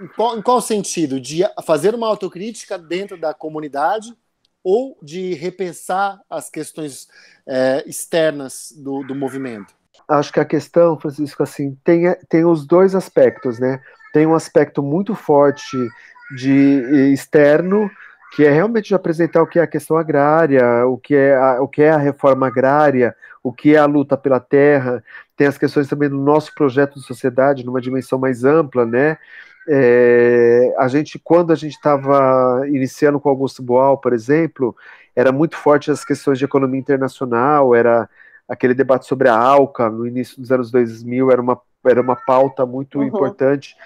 C: em qual, em qual sentido? De fazer uma autocrítica dentro da comunidade ou de repensar as questões é, externas do, do movimento?
D: Acho que a questão, Francisco, assim, tem, tem os dois aspectos, né? tem um aspecto muito forte de externo, que é realmente de apresentar o que é a questão agrária, o que é a, o que é a reforma agrária, o que é a luta pela terra, tem as questões também do nosso projeto de sociedade, numa dimensão mais ampla, né? É, a gente, quando a gente estava iniciando com Augusto Boal, por exemplo, era muito forte as questões de economia internacional, era aquele debate sobre a ALCA no início dos anos 2000, era uma, era uma pauta muito uhum. importante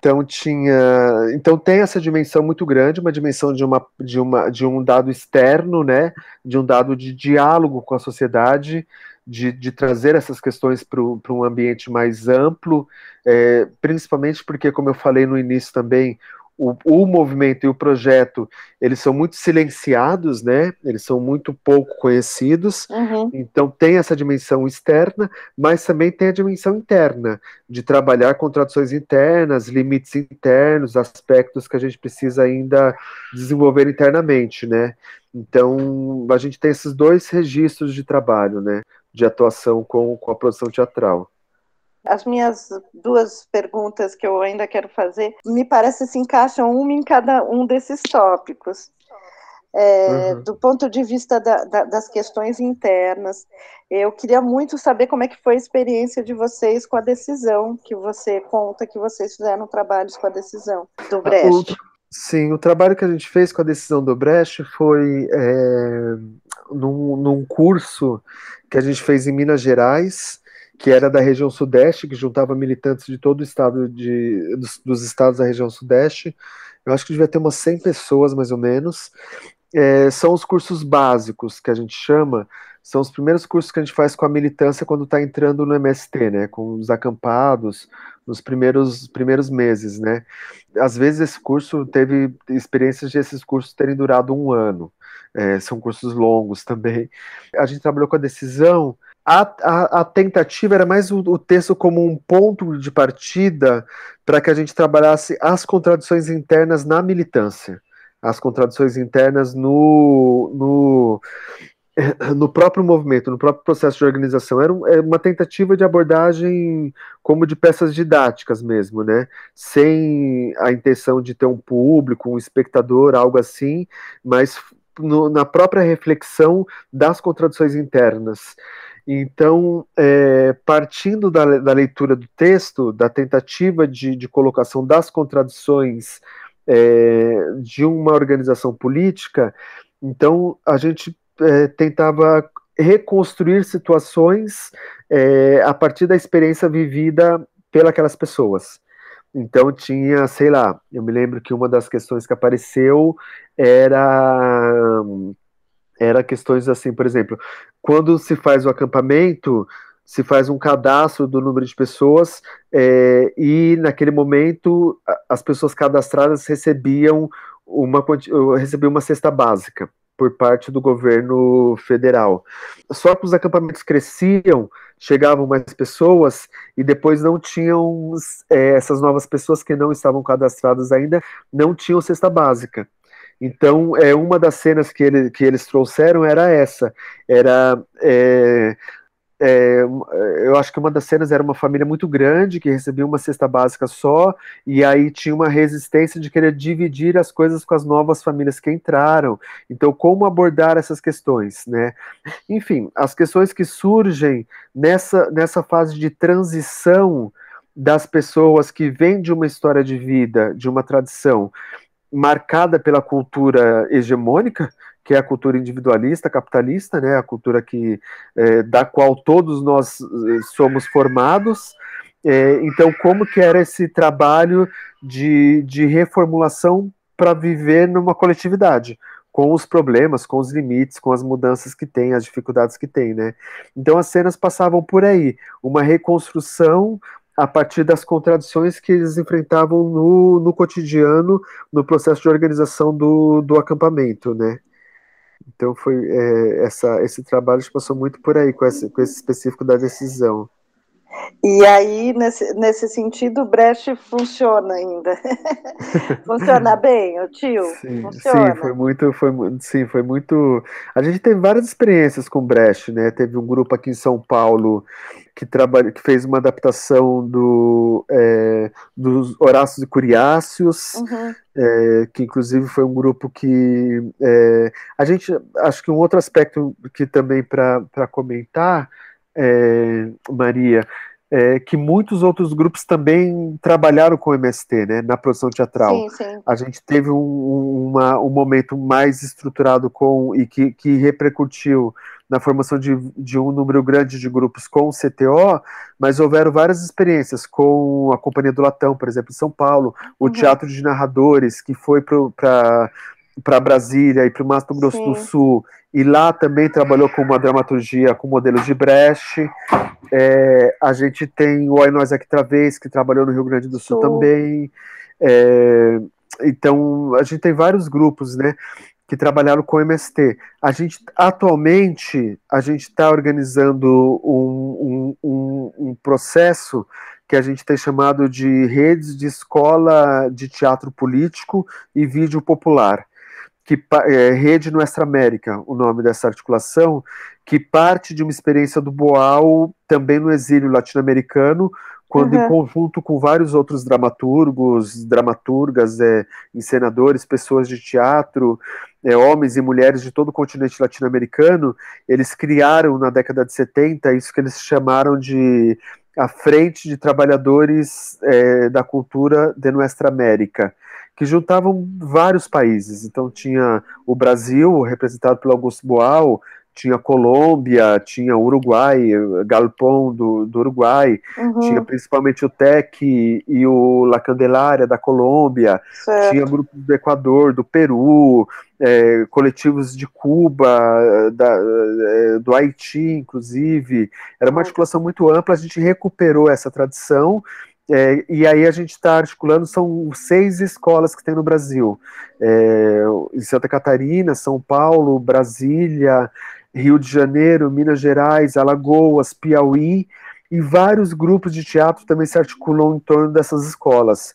D: então tinha, então tem essa dimensão muito grande, uma dimensão de uma de uma de um dado externo, né, de um dado de diálogo com a sociedade, de, de trazer essas questões para um ambiente mais amplo, é, principalmente porque, como eu falei no início também, o, o, movimento e o projeto, eles são muito silenciados, né? Eles são muito pouco conhecidos. Uhum. Então tem essa dimensão externa, mas também tem a dimensão interna de trabalhar contradições internas, limites internos, aspectos que a gente precisa ainda desenvolver internamente, né? Então a gente tem esses dois registros de trabalho, né? De atuação com, com a produção teatral.
B: As minhas duas perguntas que eu ainda quero fazer me parece se encaixam uma em cada um desses tópicos. É, uhum. Do ponto de vista da, da, das questões internas, eu queria muito saber como é que foi a experiência de vocês com a decisão que você conta que vocês fizeram trabalhos com a decisão do ah, Brecht.
D: O, sim, o trabalho que a gente fez com a decisão do Brecht foi é, num, num curso que a gente fez em Minas Gerais, que era da região sudeste, que juntava militantes de todo o estado de, dos, dos estados da região sudeste. Eu acho que devia ter umas 100 pessoas, mais ou menos. É, são os cursos básicos que a gente chama, são os primeiros cursos que a gente faz com a militância quando está entrando no MST, né, com os acampados, nos primeiros, primeiros meses, né. Às vezes esse curso teve experiências de esses cursos terem durado um ano, é, são cursos longos também. A gente trabalhou com a decisão a, a, a, tentativa era mais o, o, texto como um ponto de partida para que a gente trabalhasse as contradições internas na militância, as contradições internas no, no, no próprio movimento, no próprio processo de organização. Era, um, era uma tentativa de abordagem como de peças didáticas mesmo, né? Sem a intenção de ter um público, um espectador, algo assim, mas no, na própria reflexão das contradições internas. Então, é, partindo da, da, leitura do texto, da tentativa de, de colocação das contradições é, de uma organização política, então a gente é, tentava reconstruir situações é, a partir da experiência vivida pelas pessoas. Então tinha, sei lá, eu me lembro que uma das questões que apareceu era era questões assim, por exemplo, quando se faz o acampamento, se faz um cadastro do número de pessoas é, e naquele momento as pessoas cadastradas recebiam uma recebiam uma cesta básica por parte do governo federal. Só que os acampamentos cresciam, chegavam mais pessoas e depois não tinham é, essas novas pessoas que não estavam cadastradas ainda não tinham cesta básica. Então, é, uma das cenas que, ele, que eles trouxeram era essa. Era. É, é, eu acho que uma das cenas era uma família muito grande que recebia uma cesta básica só, e aí tinha uma resistência de querer dividir as coisas com as novas famílias que entraram. Então, como abordar essas questões, né? Enfim, as questões que surgem nessa, nessa fase de transição das pessoas que vêm de uma história de vida, de uma tradição, marcada pela cultura hegemônica, que é a cultura individualista, capitalista, né, a cultura que é, da qual todos nós eh, somos formados. É, então, como que era esse trabalho de, de reformulação para viver numa coletividade? com os problemas, com os limites, com as mudanças que tem, as dificuldades que tem, né? Então as cenas passavam por aí, uma reconstrução a partir das contradições que eles enfrentavam no, no cotidiano, no processo de organização do, do acampamento, né? Então foi é, essa, esse trabalho passou muito por aí com esse, com esse específico da decisão.
B: E aí, nesse, nesse sentido, o Brecht funciona ainda. funciona bem, o tio?
D: Sim, funciona. sim, foi muito, foi, sim, foi muito. A gente teve várias experiências com Brecht, né? Teve um grupo aqui em São Paulo que, trabalha, que fez uma adaptação do, é, dos Horácios e Curiáceos, uhum. é, que inclusive foi um grupo que é, a gente, acho que um outro aspecto que também para comentar, é, Maria, é, que muitos outros grupos também trabalharam com o MST, né, na produção teatral.
B: Sim, sim.
D: A gente teve um, uma, um momento mais estruturado com e que, que repercutiu na formação de, de, um número grande de grupos com o CTO, mas houveram várias experiências com a Companhia do Latão, por exemplo, em São Paulo, o uhum. Teatro de Narradores, que foi para para Brasília e para o Mato Grosso Sim. do Sul, e lá também trabalhou com uma dramaturgia com modelo de Brecht. É, a gente tem o Oi Nós Aqui Travês, que trabalhou no Rio Grande do Sul, Sul. também. É, então, a gente tem vários grupos, né, que trabalharam com MST. A gente, atualmente, a gente está organizando um, um, um, um processo que a gente tem chamado de redes de escola de teatro político e vídeo popular que é, Rede Nuestra América, o nome dessa articulação, que parte de uma experiência do Boal também no exílio latino-americano, quando uhum. em conjunto com vários outros dramaturgos, dramaturgas, é, encenadores, pessoas de teatro, é, homens e mulheres de todo o continente latino-americano, eles criaram na década de 70 isso que eles chamaram de a Frente de Trabalhadores é, da Cultura de Nuestra América, que juntavam vários países. Então tinha o Brasil, representado pelo Augusto Boal, tinha Colômbia, tinha Uruguai, Galpão do, do Uruguai, uhum. tinha principalmente o TEC e o La Candelária da Colômbia, certo. tinha grupos do Equador, do Peru, é, coletivos de Cuba, da, é, do Haiti, inclusive. Era uma articulação muito ampla, a gente recuperou essa tradição é, e aí a gente está articulando, são seis escolas que tem no Brasil. É, em Santa Catarina, São Paulo, Brasília, Rio de Janeiro, Minas Gerais, Alagoas, Piauí, e vários grupos de teatro também se articulam em torno dessas escolas.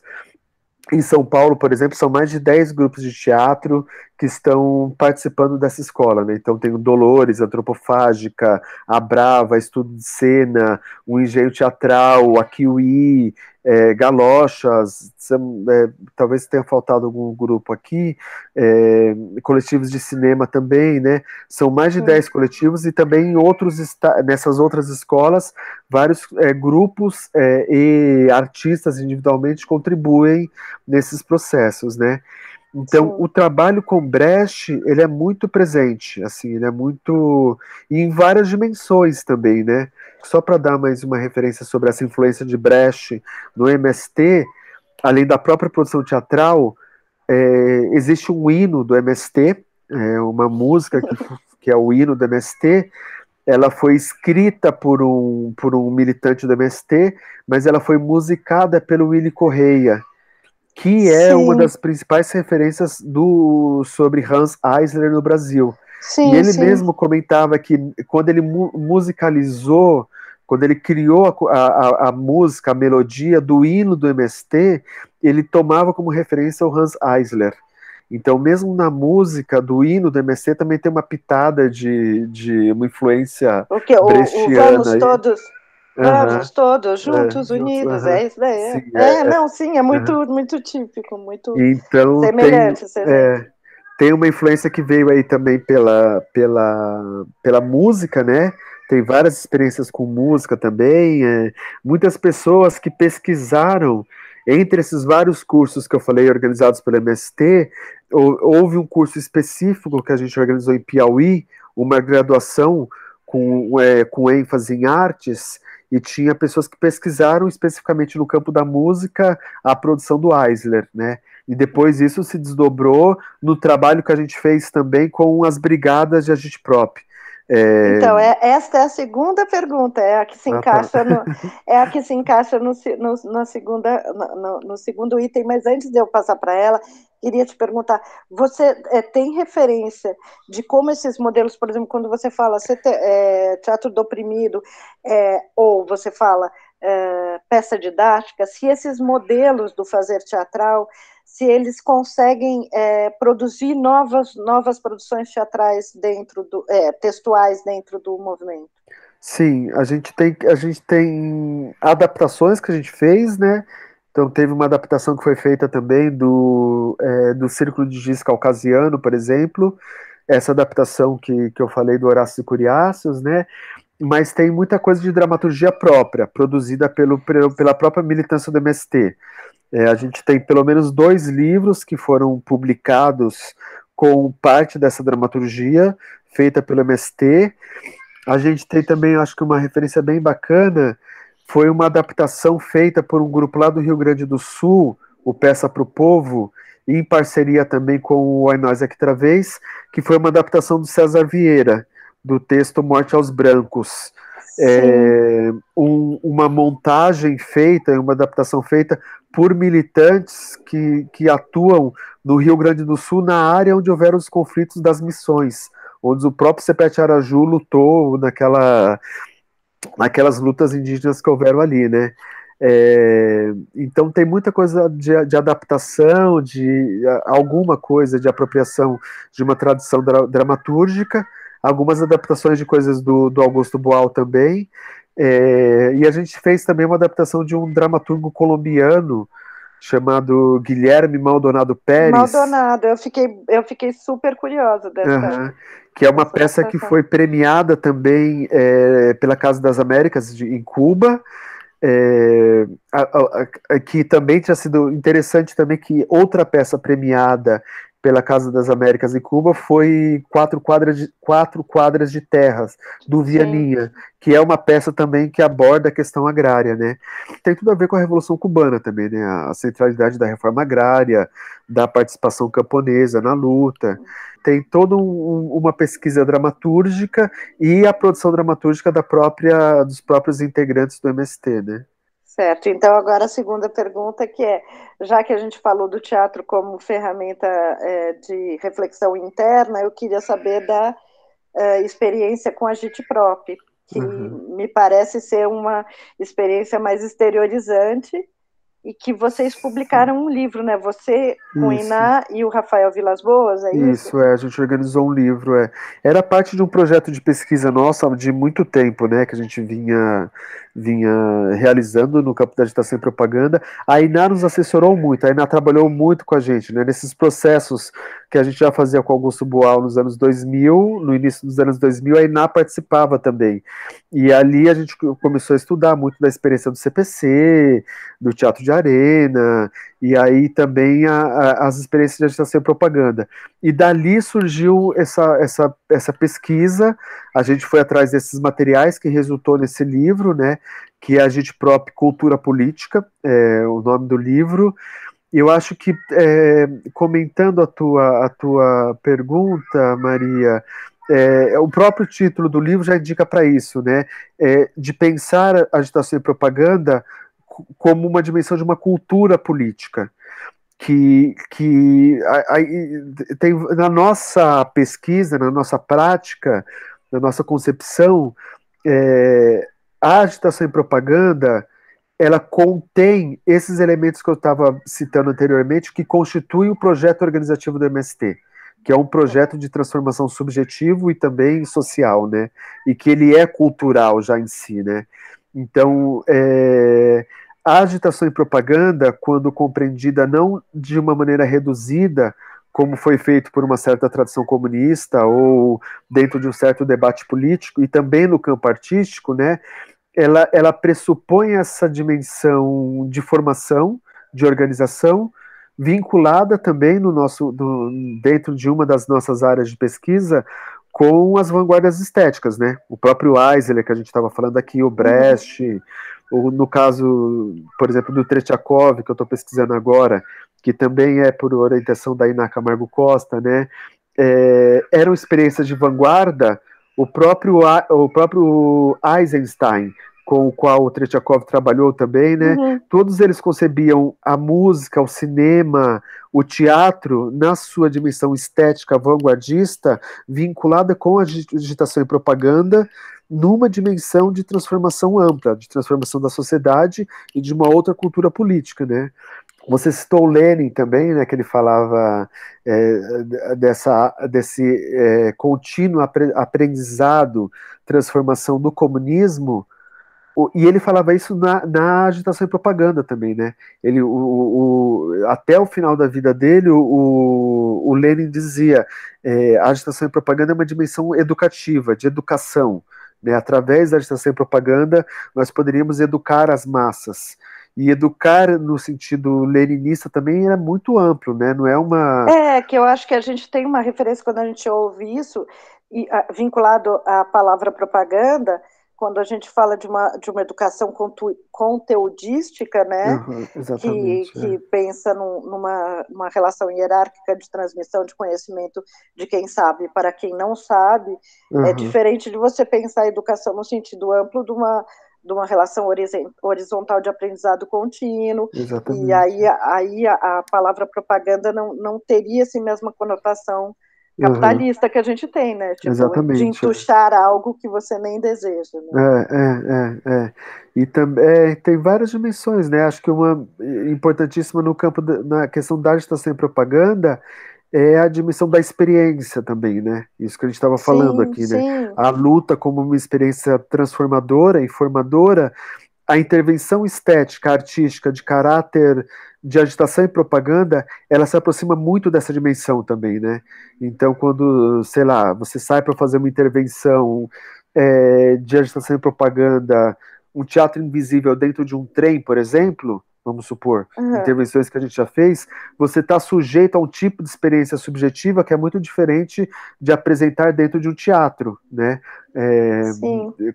D: Em São Paulo, por exemplo, são mais de 10 grupos de teatro que estão participando dessa escola. Né? Então, tem o Dolores, Antropofágica, a Brava, Estudo de Cena, o Engenho Teatral, a Kiwi, é, Galochas, é, talvez tenha faltado algum grupo aqui, é, coletivos de cinema também, né? São mais de 10 coletivos e também em outros nessas outras escolas, vários é, grupos é, e artistas individualmente contribuem nesses processos, né? Então, Sim. o trabalho com Brecht, ele é muito presente, assim, ele é muito... E em várias dimensões também, né? Só para dar mais uma referência sobre essa influência de Brecht no MST, além da própria produção teatral, é, existe um hino do MST, é, uma música que, que é o hino do MST, ela foi escrita por um, por um militante do MST, mas ela foi musicada pelo Willy Correia, que é sim. uma das principais referências do sobre Hans Eisler no Brasil. Sim, e ele sim. mesmo comentava que quando ele mu musicalizou, quando ele criou a, a, a, música, a melodia do hino do MST, ele tomava como referência o Hans Eisler. Então, mesmo na música do hino do MST, também tem uma pitada de, de uma influência
B: o que, o, o Vamos Todos Vamos todos juntos, é, unidos, é isso daí. Sim, é, é, não, sim, é muito, muito típico, muito
D: então, semelhante. Tem, é, tem uma influência que veio aí também pela, pela, pela música, né? Tem várias experiências com música também. É, muitas pessoas que pesquisaram entre esses vários cursos que eu falei organizados pelo MST, houve um curso específico que a gente organizou em Piauí, uma graduação com, é, com ênfase em artes, e tinha pessoas que pesquisaram especificamente no campo da música a produção do Eisler, né? E depois isso se desdobrou no trabalho que a gente fez também com as brigadas de agitprop.
B: É... Então, é, esta é a segunda pergunta, é a que se encaixa ah, tá. no, é a que se encaixa no, no, na segunda, no, no segundo item, mas antes de eu passar para ela, queria te perguntar, você é, tem referência de como esses modelos, por exemplo, quando você fala você te, é, teatro do oprimido, é, ou você fala é, peça didática, se esses modelos do fazer teatral, se eles conseguem é, produzir novas, novas produções teatrais dentro do, é, textuais dentro do movimento?
D: Sim, a gente tem, a gente tem adaptações que a gente fez, né? Então teve uma adaptação que foi feita também do, é, do Círculo de Giz Caucasiano, por exemplo, essa adaptação que, que eu falei do Horácio Curiáceos, né? Mas tem muita coisa de dramaturgia própria, produzida pelo, pela própria militância do MST. É, a gente tem pelo menos dois livros que foram publicados com parte dessa dramaturgia feita pelo MST. A gente tem também, acho que uma referência bem bacana, foi uma adaptação feita por um grupo lá do Rio Grande do Sul, o Peça para o Povo, em parceria também com o Oi Nós Aqui Travês, que foi uma adaptação do César Vieira, do texto Morte aos Brancos. É, um, uma montagem feita, uma adaptação feita por militantes que, que atuam no Rio Grande do Sul, na área onde houveram os conflitos das missões onde o próprio Sepete Araju lutou naquela, naquelas lutas indígenas que houveram ali, né? É, então tem muita coisa de, de, adaptação, de alguma coisa de apropriação de uma tradição dra dramatúrgica, algumas adaptações de coisas do, do Augusto Boal também, é, e a gente fez também uma adaptação de um dramaturgo colombiano chamado Guilherme Maldonado Pérez.
B: Maldonado, eu fiquei, eu fiquei super curiosa dessa. Uhum,
D: que é uma peça que foi premiada também é, pela Casa das Américas de, em Cuba. É, a, a, a, que também tinha sido interessante também que outra peça premiada pela Casa das Américas em Cuba foi Quatro Quadras de, Quatro Quadras de Terras, do Vianinha, Sim. que é uma peça também que aborda a questão agrária, né? Tem tudo a ver com a Revolução Cubana também, né? A centralidade da reforma agrária, da participação camponesa na luta. Tem toda um, uma pesquisa dramatúrgica e a produção dramatúrgica da própria, dos próprios integrantes do MST, né?
B: Certo, então agora a segunda pergunta que é, já que a gente falou do teatro como ferramenta é, de reflexão interna, eu queria saber da é, experiência com a Gitprop, que uhum. me parece ser uma experiência mais exteriorizante e que vocês publicaram um livro, né? Você, o Iná e o Rafael Vilas Boas, é isso?
D: Isso, é, a gente organizou um livro, é. Era parte de um projeto de pesquisa nossa de muito tempo, né? Que a gente vinha, vinha realizando no campo da agitação e propaganda. A Iná nos assessorou muito, a Iná trabalhou muito com a gente, né? Nesses processos que a gente já fazia com Augusto Boal nos anos 2000, no início dos anos 2000, a Iná participava também. E ali a gente começou a estudar muito da experiência do CPC, do Teatro de Arena, e aí também a, a, as experiências de agitação e propaganda. E dali surgiu essa, essa, essa pesquisa, a gente foi atrás desses materiais que resultou nesse livro, né, que é gente própria Cultura Política, é, o nome do livro, eu acho que, é, comentando a tua, a tua pergunta, Maria, é, o próprio título do livro já indica para isso, né? É, de pensar agitação e propaganda como uma dimensão de uma cultura política. Que, que a, a, tem, na nossa pesquisa, na nossa prática, na nossa concepção, é, a agitação e propaganda ela contém esses elementos que eu estava citando anteriormente, que constituem o projeto organizativo do MST, que é um projeto de transformação subjetivo e também social, né? E que ele é cultural já em si, né? Então, é, a agitação e propaganda, quando compreendida não de uma maneira reduzida, como foi feito por uma certa tradição comunista ou dentro de um certo debate político e também no campo artístico, né? ela, ela pressupõe essa dimensão de formação, de organização, vinculada também no nosso, do, dentro de uma das nossas áreas de pesquisa, com as vanguardas estéticas, né? O próprio Eisler, que a gente estava falando aqui, o Brecht, ou no caso, por exemplo, do Tretiakov, que eu estou pesquisando agora, que também é por orientação da Ina Camargo Costa, né? É, eram experiências de vanguarda, o próprio, o próprio Eisenstein, com o qual o Tretiakov trabalhou também, né? Uhum. Todos eles concebiam a música, o cinema, o teatro na sua dimensão estética vanguardista, vinculada com a digitação e propaganda, numa dimensão de transformação ampla, de transformação da sociedade e de uma outra cultura política, né? Você citou Lenin também, né, que ele falava é, dessa, desse é, contínuo aprendizado, transformação do comunismo, e ele falava isso na, na, agitação e propaganda também, né? Ele, o, o, até o final da vida dele, o, o Lenin dizia: é, a agitação e propaganda é uma dimensão educativa, de educação. Né? Através da agitação e propaganda, nós poderíamos educar as massas. E educar no sentido leninista também é muito amplo, né? Não é uma.
B: É, que eu acho que a gente tem uma referência quando a gente ouve isso, e, a, vinculado à palavra propaganda quando a gente fala de uma, de uma educação conteudística, né,
D: uhum,
B: que, é. que pensa num, numa uma relação hierárquica de transmissão de conhecimento de quem sabe para quem não sabe, é uhum. é diferente de você pensar a educação no sentido amplo de uma de uma relação horizontal de aprendizado contínuo,
D: Exatamente.
B: e aí, aí a, a palavra propaganda não, não teria essa mesma conotação capitalista uhum. que a gente tem, né? Tipo,
D: Exatamente.
B: de entuchar algo que você nem deseja.
D: Né? É, é, é, é. E também é, tem várias dimensões, né? Acho que uma importantíssima no campo da, na questão da agitação e propaganda é a dimensão da experiência também, né? Isso que a gente estava falando
B: sim,
D: aqui, né?
B: sim.
D: A luta como uma experiência transformadora e formadora, a intervenção estética, artística de caráter de agitação e propaganda, ela se aproxima muito dessa dimensão também, né? Então, quando, sei lá, você sai para fazer uma intervenção é, de agitação e propaganda, um teatro invisível dentro de um trem, por exemplo, vamos supor, uhum. intervenções que a gente já fez, você está sujeito a um tipo de experiência subjetiva que é muito diferente de apresentar dentro de um teatro, né? É,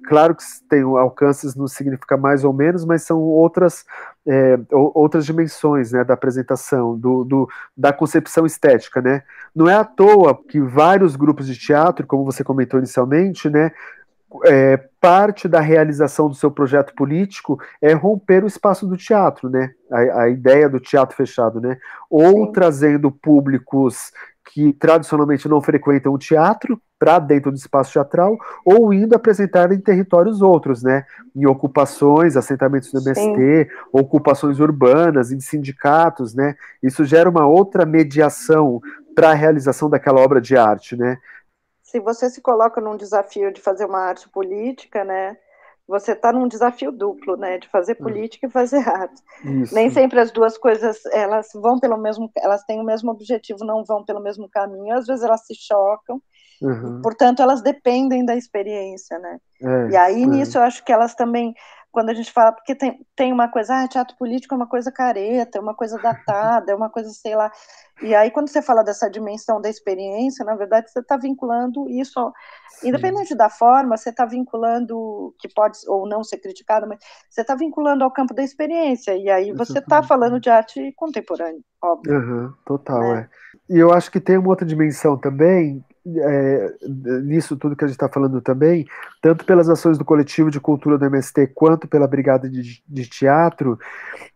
D: claro que tem alcances, não significa mais ou menos, mas são outras, é, outras dimensões né, da apresentação, do, do, da concepção estética. Né? Não é à toa que vários grupos de teatro, como você comentou inicialmente, né, é, parte da realização do seu projeto político é romper o espaço do teatro, né? A, a ideia do teatro fechado, né? Ou Sim. trazendo públicos que tradicionalmente não frequentam o teatro para dentro do espaço teatral, ou indo apresentar em territórios outros, né? Em ocupações, assentamentos do MST, Sim. ocupações urbanas, em sindicatos, né? Isso gera uma outra mediação para a realização daquela obra de arte, né?
B: Se você se coloca num desafio de fazer uma arte política, né? Você está num desafio duplo, né? De fazer hum. política e fazer arte.
D: Isso.
B: Nem sempre as duas coisas elas vão pelo mesmo, elas têm o mesmo objetivo, não vão pelo mesmo caminho. Às vezes elas se chocam. Uhum. Portanto, elas dependem da experiência, né? É, e aí, é. nisso, eu acho que elas também quando a gente fala, porque tem, tem uma coisa, ah, teatro político é uma coisa careta, é uma coisa datada, é uma coisa, sei lá. E aí, quando você fala dessa dimensão da experiência, na verdade, você está vinculando isso, Sim. independente da forma, você está vinculando, que pode ou não ser criticado, mas você está vinculando ao campo da experiência. E aí você está falando de arte contemporânea, óbvio.
D: Uhum, total, né? é. E eu acho que tem uma outra dimensão também, é, nisso tudo que a gente está falando também, tanto pelas ações do coletivo de cultura do MST quanto pela brigada de, de teatro,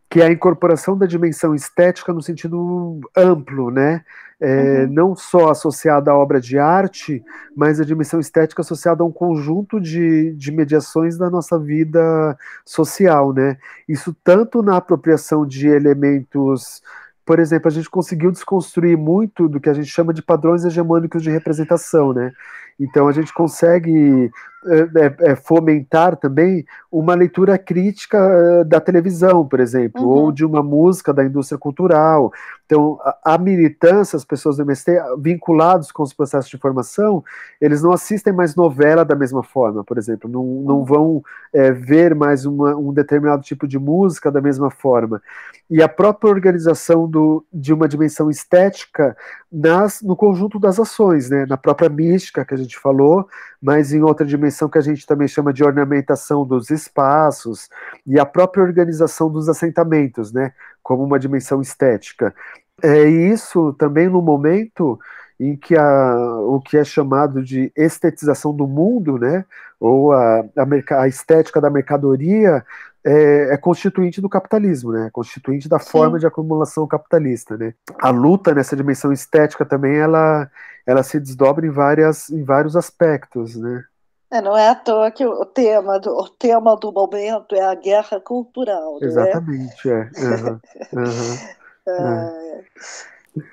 D: que é a incorporação da dimensão estética no sentido amplo, né? É, uhum. Não só associada à obra de arte, mas a dimensão estética associada a um conjunto de, de mediações da nossa vida social, né? Isso tanto na apropriação de elementos por exemplo, a gente conseguiu desconstruir muito do que a gente chama de padrões hegemônicos de representação, né? Então a gente consegue é, é, fomentar também uma leitura crítica da televisão, por exemplo, uhum. ou de uma música da indústria cultural. Então, a, a, militância, as pessoas do MST, vinculados com os processos de formação, eles não assistem mais novela da mesma forma, por exemplo, não, não uhum. vão é, ver mais uma, um determinado tipo de música da mesma forma. E a própria organização do, de uma dimensão estética nas, no conjunto das ações, né, na própria mística que a gente falou, mas em outra dimensão que a gente também chama de ornamentação dos espaços e a própria organização dos assentamentos, né, como uma dimensão estética. É isso também no momento em que a, o que é chamado de estetização do mundo, né, ou a, a, a estética da mercadoria, é, é, constituinte do capitalismo, né? É constituinte da forma Sim. de acumulação capitalista, né? A luta nessa dimensão estética também ela, ela se desdobra em várias em vários aspectos, né?
B: É, não é à toa que o tema do, o tema do momento é a guerra cultural.
D: Exatamente, é. é. Uhum, uhum.
B: É.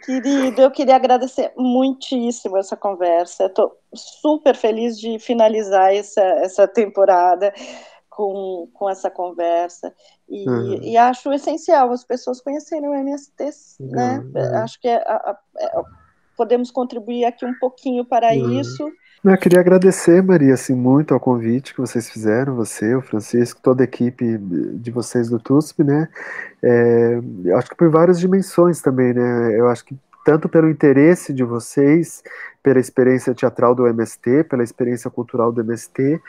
B: Querido, eu queria agradecer muitíssimo essa conversa. Estou super feliz de finalizar essa, essa temporada com, com essa conversa. E, uhum. e acho essencial as pessoas conhecerem o MST, né? Uhum. Acho que é, a, é, podemos contribuir aqui um pouquinho para uhum. isso.
D: Eu queria agradecer, Maria, assim, muito ao convite que vocês fizeram, você, o Francisco, toda a equipe de vocês do TUSP, né? É, acho que por várias dimensões também, né? Eu acho que tanto pelo interesse de vocês, pela experiência teatral do MST, pela experiência cultural do MST,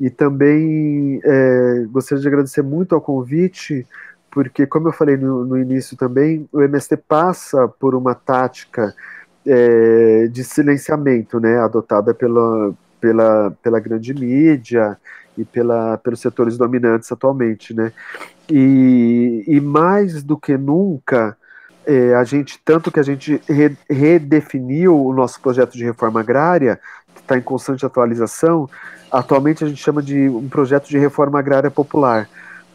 D: e também é, gostaria de agradecer muito ao convite, porque, como eu falei no, no início também, o MST passa por uma tática é, de silenciamento, né, adotada pela, pela, pela grande mídia e pela, pelos setores dominantes atualmente, né, e, e mais do que nunca, é, a gente, tanto que a gente re, redefiniu o nosso projeto de reforma agrária, que está em constante atualização, atualmente a gente chama de um projeto de reforma agrária popular,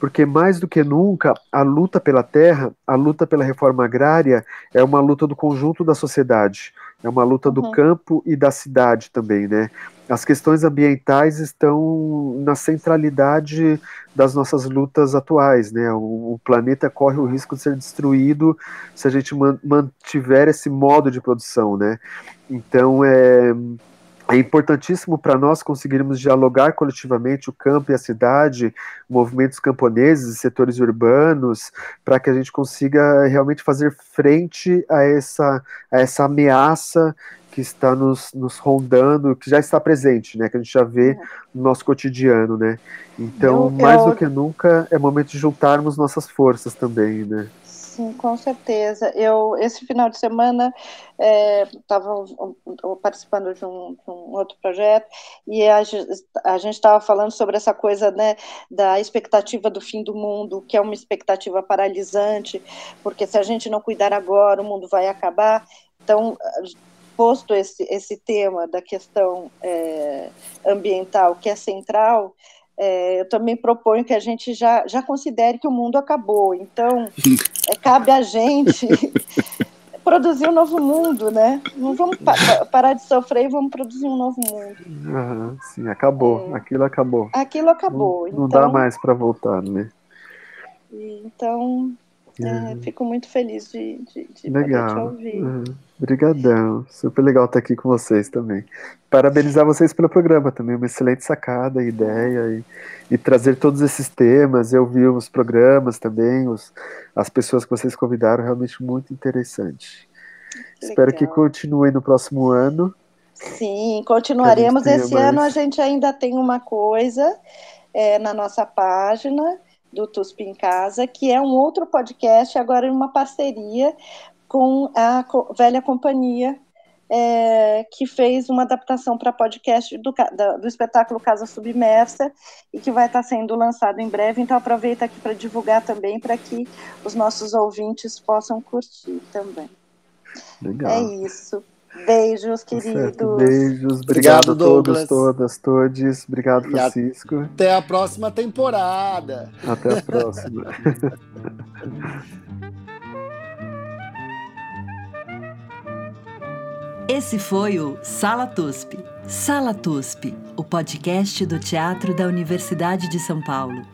D: porque mais do que nunca a luta pela terra, a luta pela reforma agrária é uma luta do conjunto da sociedade, é uma luta uhum. do campo e da cidade também, né? As questões ambientais estão na centralidade das nossas lutas atuais, né? O, o planeta corre o risco de ser destruído se a gente mantiver esse modo de produção, né? Então é é importantíssimo para nós conseguirmos dialogar coletivamente o campo e a cidade, movimentos camponeses e setores urbanos, para que a gente consiga realmente fazer frente a essa, a essa ameaça que está nos, nos rondando, que já está presente, né, que a gente já vê no nosso cotidiano, né. Então, eu, mais eu... do que nunca, é momento de juntarmos nossas forças também, né.
B: Sim, com certeza. Eu esse final de semana estava é, participando de um, de um, outro projeto e a, a gente estava falando sobre essa coisa né, da expectativa do fim do mundo, que é uma expectativa paralisante, porque se a gente não cuidar agora, o mundo vai acabar. Então, posto esse, esse tema da questão é, ambiental, que é central, é, eu também proponho que a gente já, já considere que o mundo acabou. Então, é, cabe a gente produzir um novo mundo, né? Não vamos pa parar de sofrer e vamos produzir um novo mundo.
D: Uhum, sim, acabou. É. Aquilo acabou.
B: Aquilo acabou.
D: Não, não dá então mais para voltar, né?
B: Então, é, fico muito feliz de, de, de legal. poder te ouvir. Uhum.
D: Obrigadão, super legal estar aqui com vocês também. Parabenizar vocês pelo programa também, uma excelente sacada, ideia e, e trazer todos esses temas. Eu vi os programas também, os, as pessoas que vocês convidaram, realmente muito interessante. Espero que continue no próximo ano.
B: Sim, continuaremos. Esse mais... ano a gente ainda tem uma coisa é, na nossa página do TUSP em Casa, que é um outro podcast, agora em uma parceria com a Velha Companhia, é, que fez uma adaptação para podcast do, do, espetáculo Casa Submersa e que vai estar sendo lançado em breve. Então, aproveita aqui para divulgar também, para que os nossos ouvintes possam curtir também.
D: Legal.
B: É isso. Beijos, tá queridos.
D: Beijos. Obrigado, Obrigado a todos, todas, todos. Obrigado, Francisco.
C: E até a próxima temporada.
D: Até a próxima.
A: Esse foi o Sala TUSP. Sala TUSP, o podcast do Teatro da Universidade de São Paulo.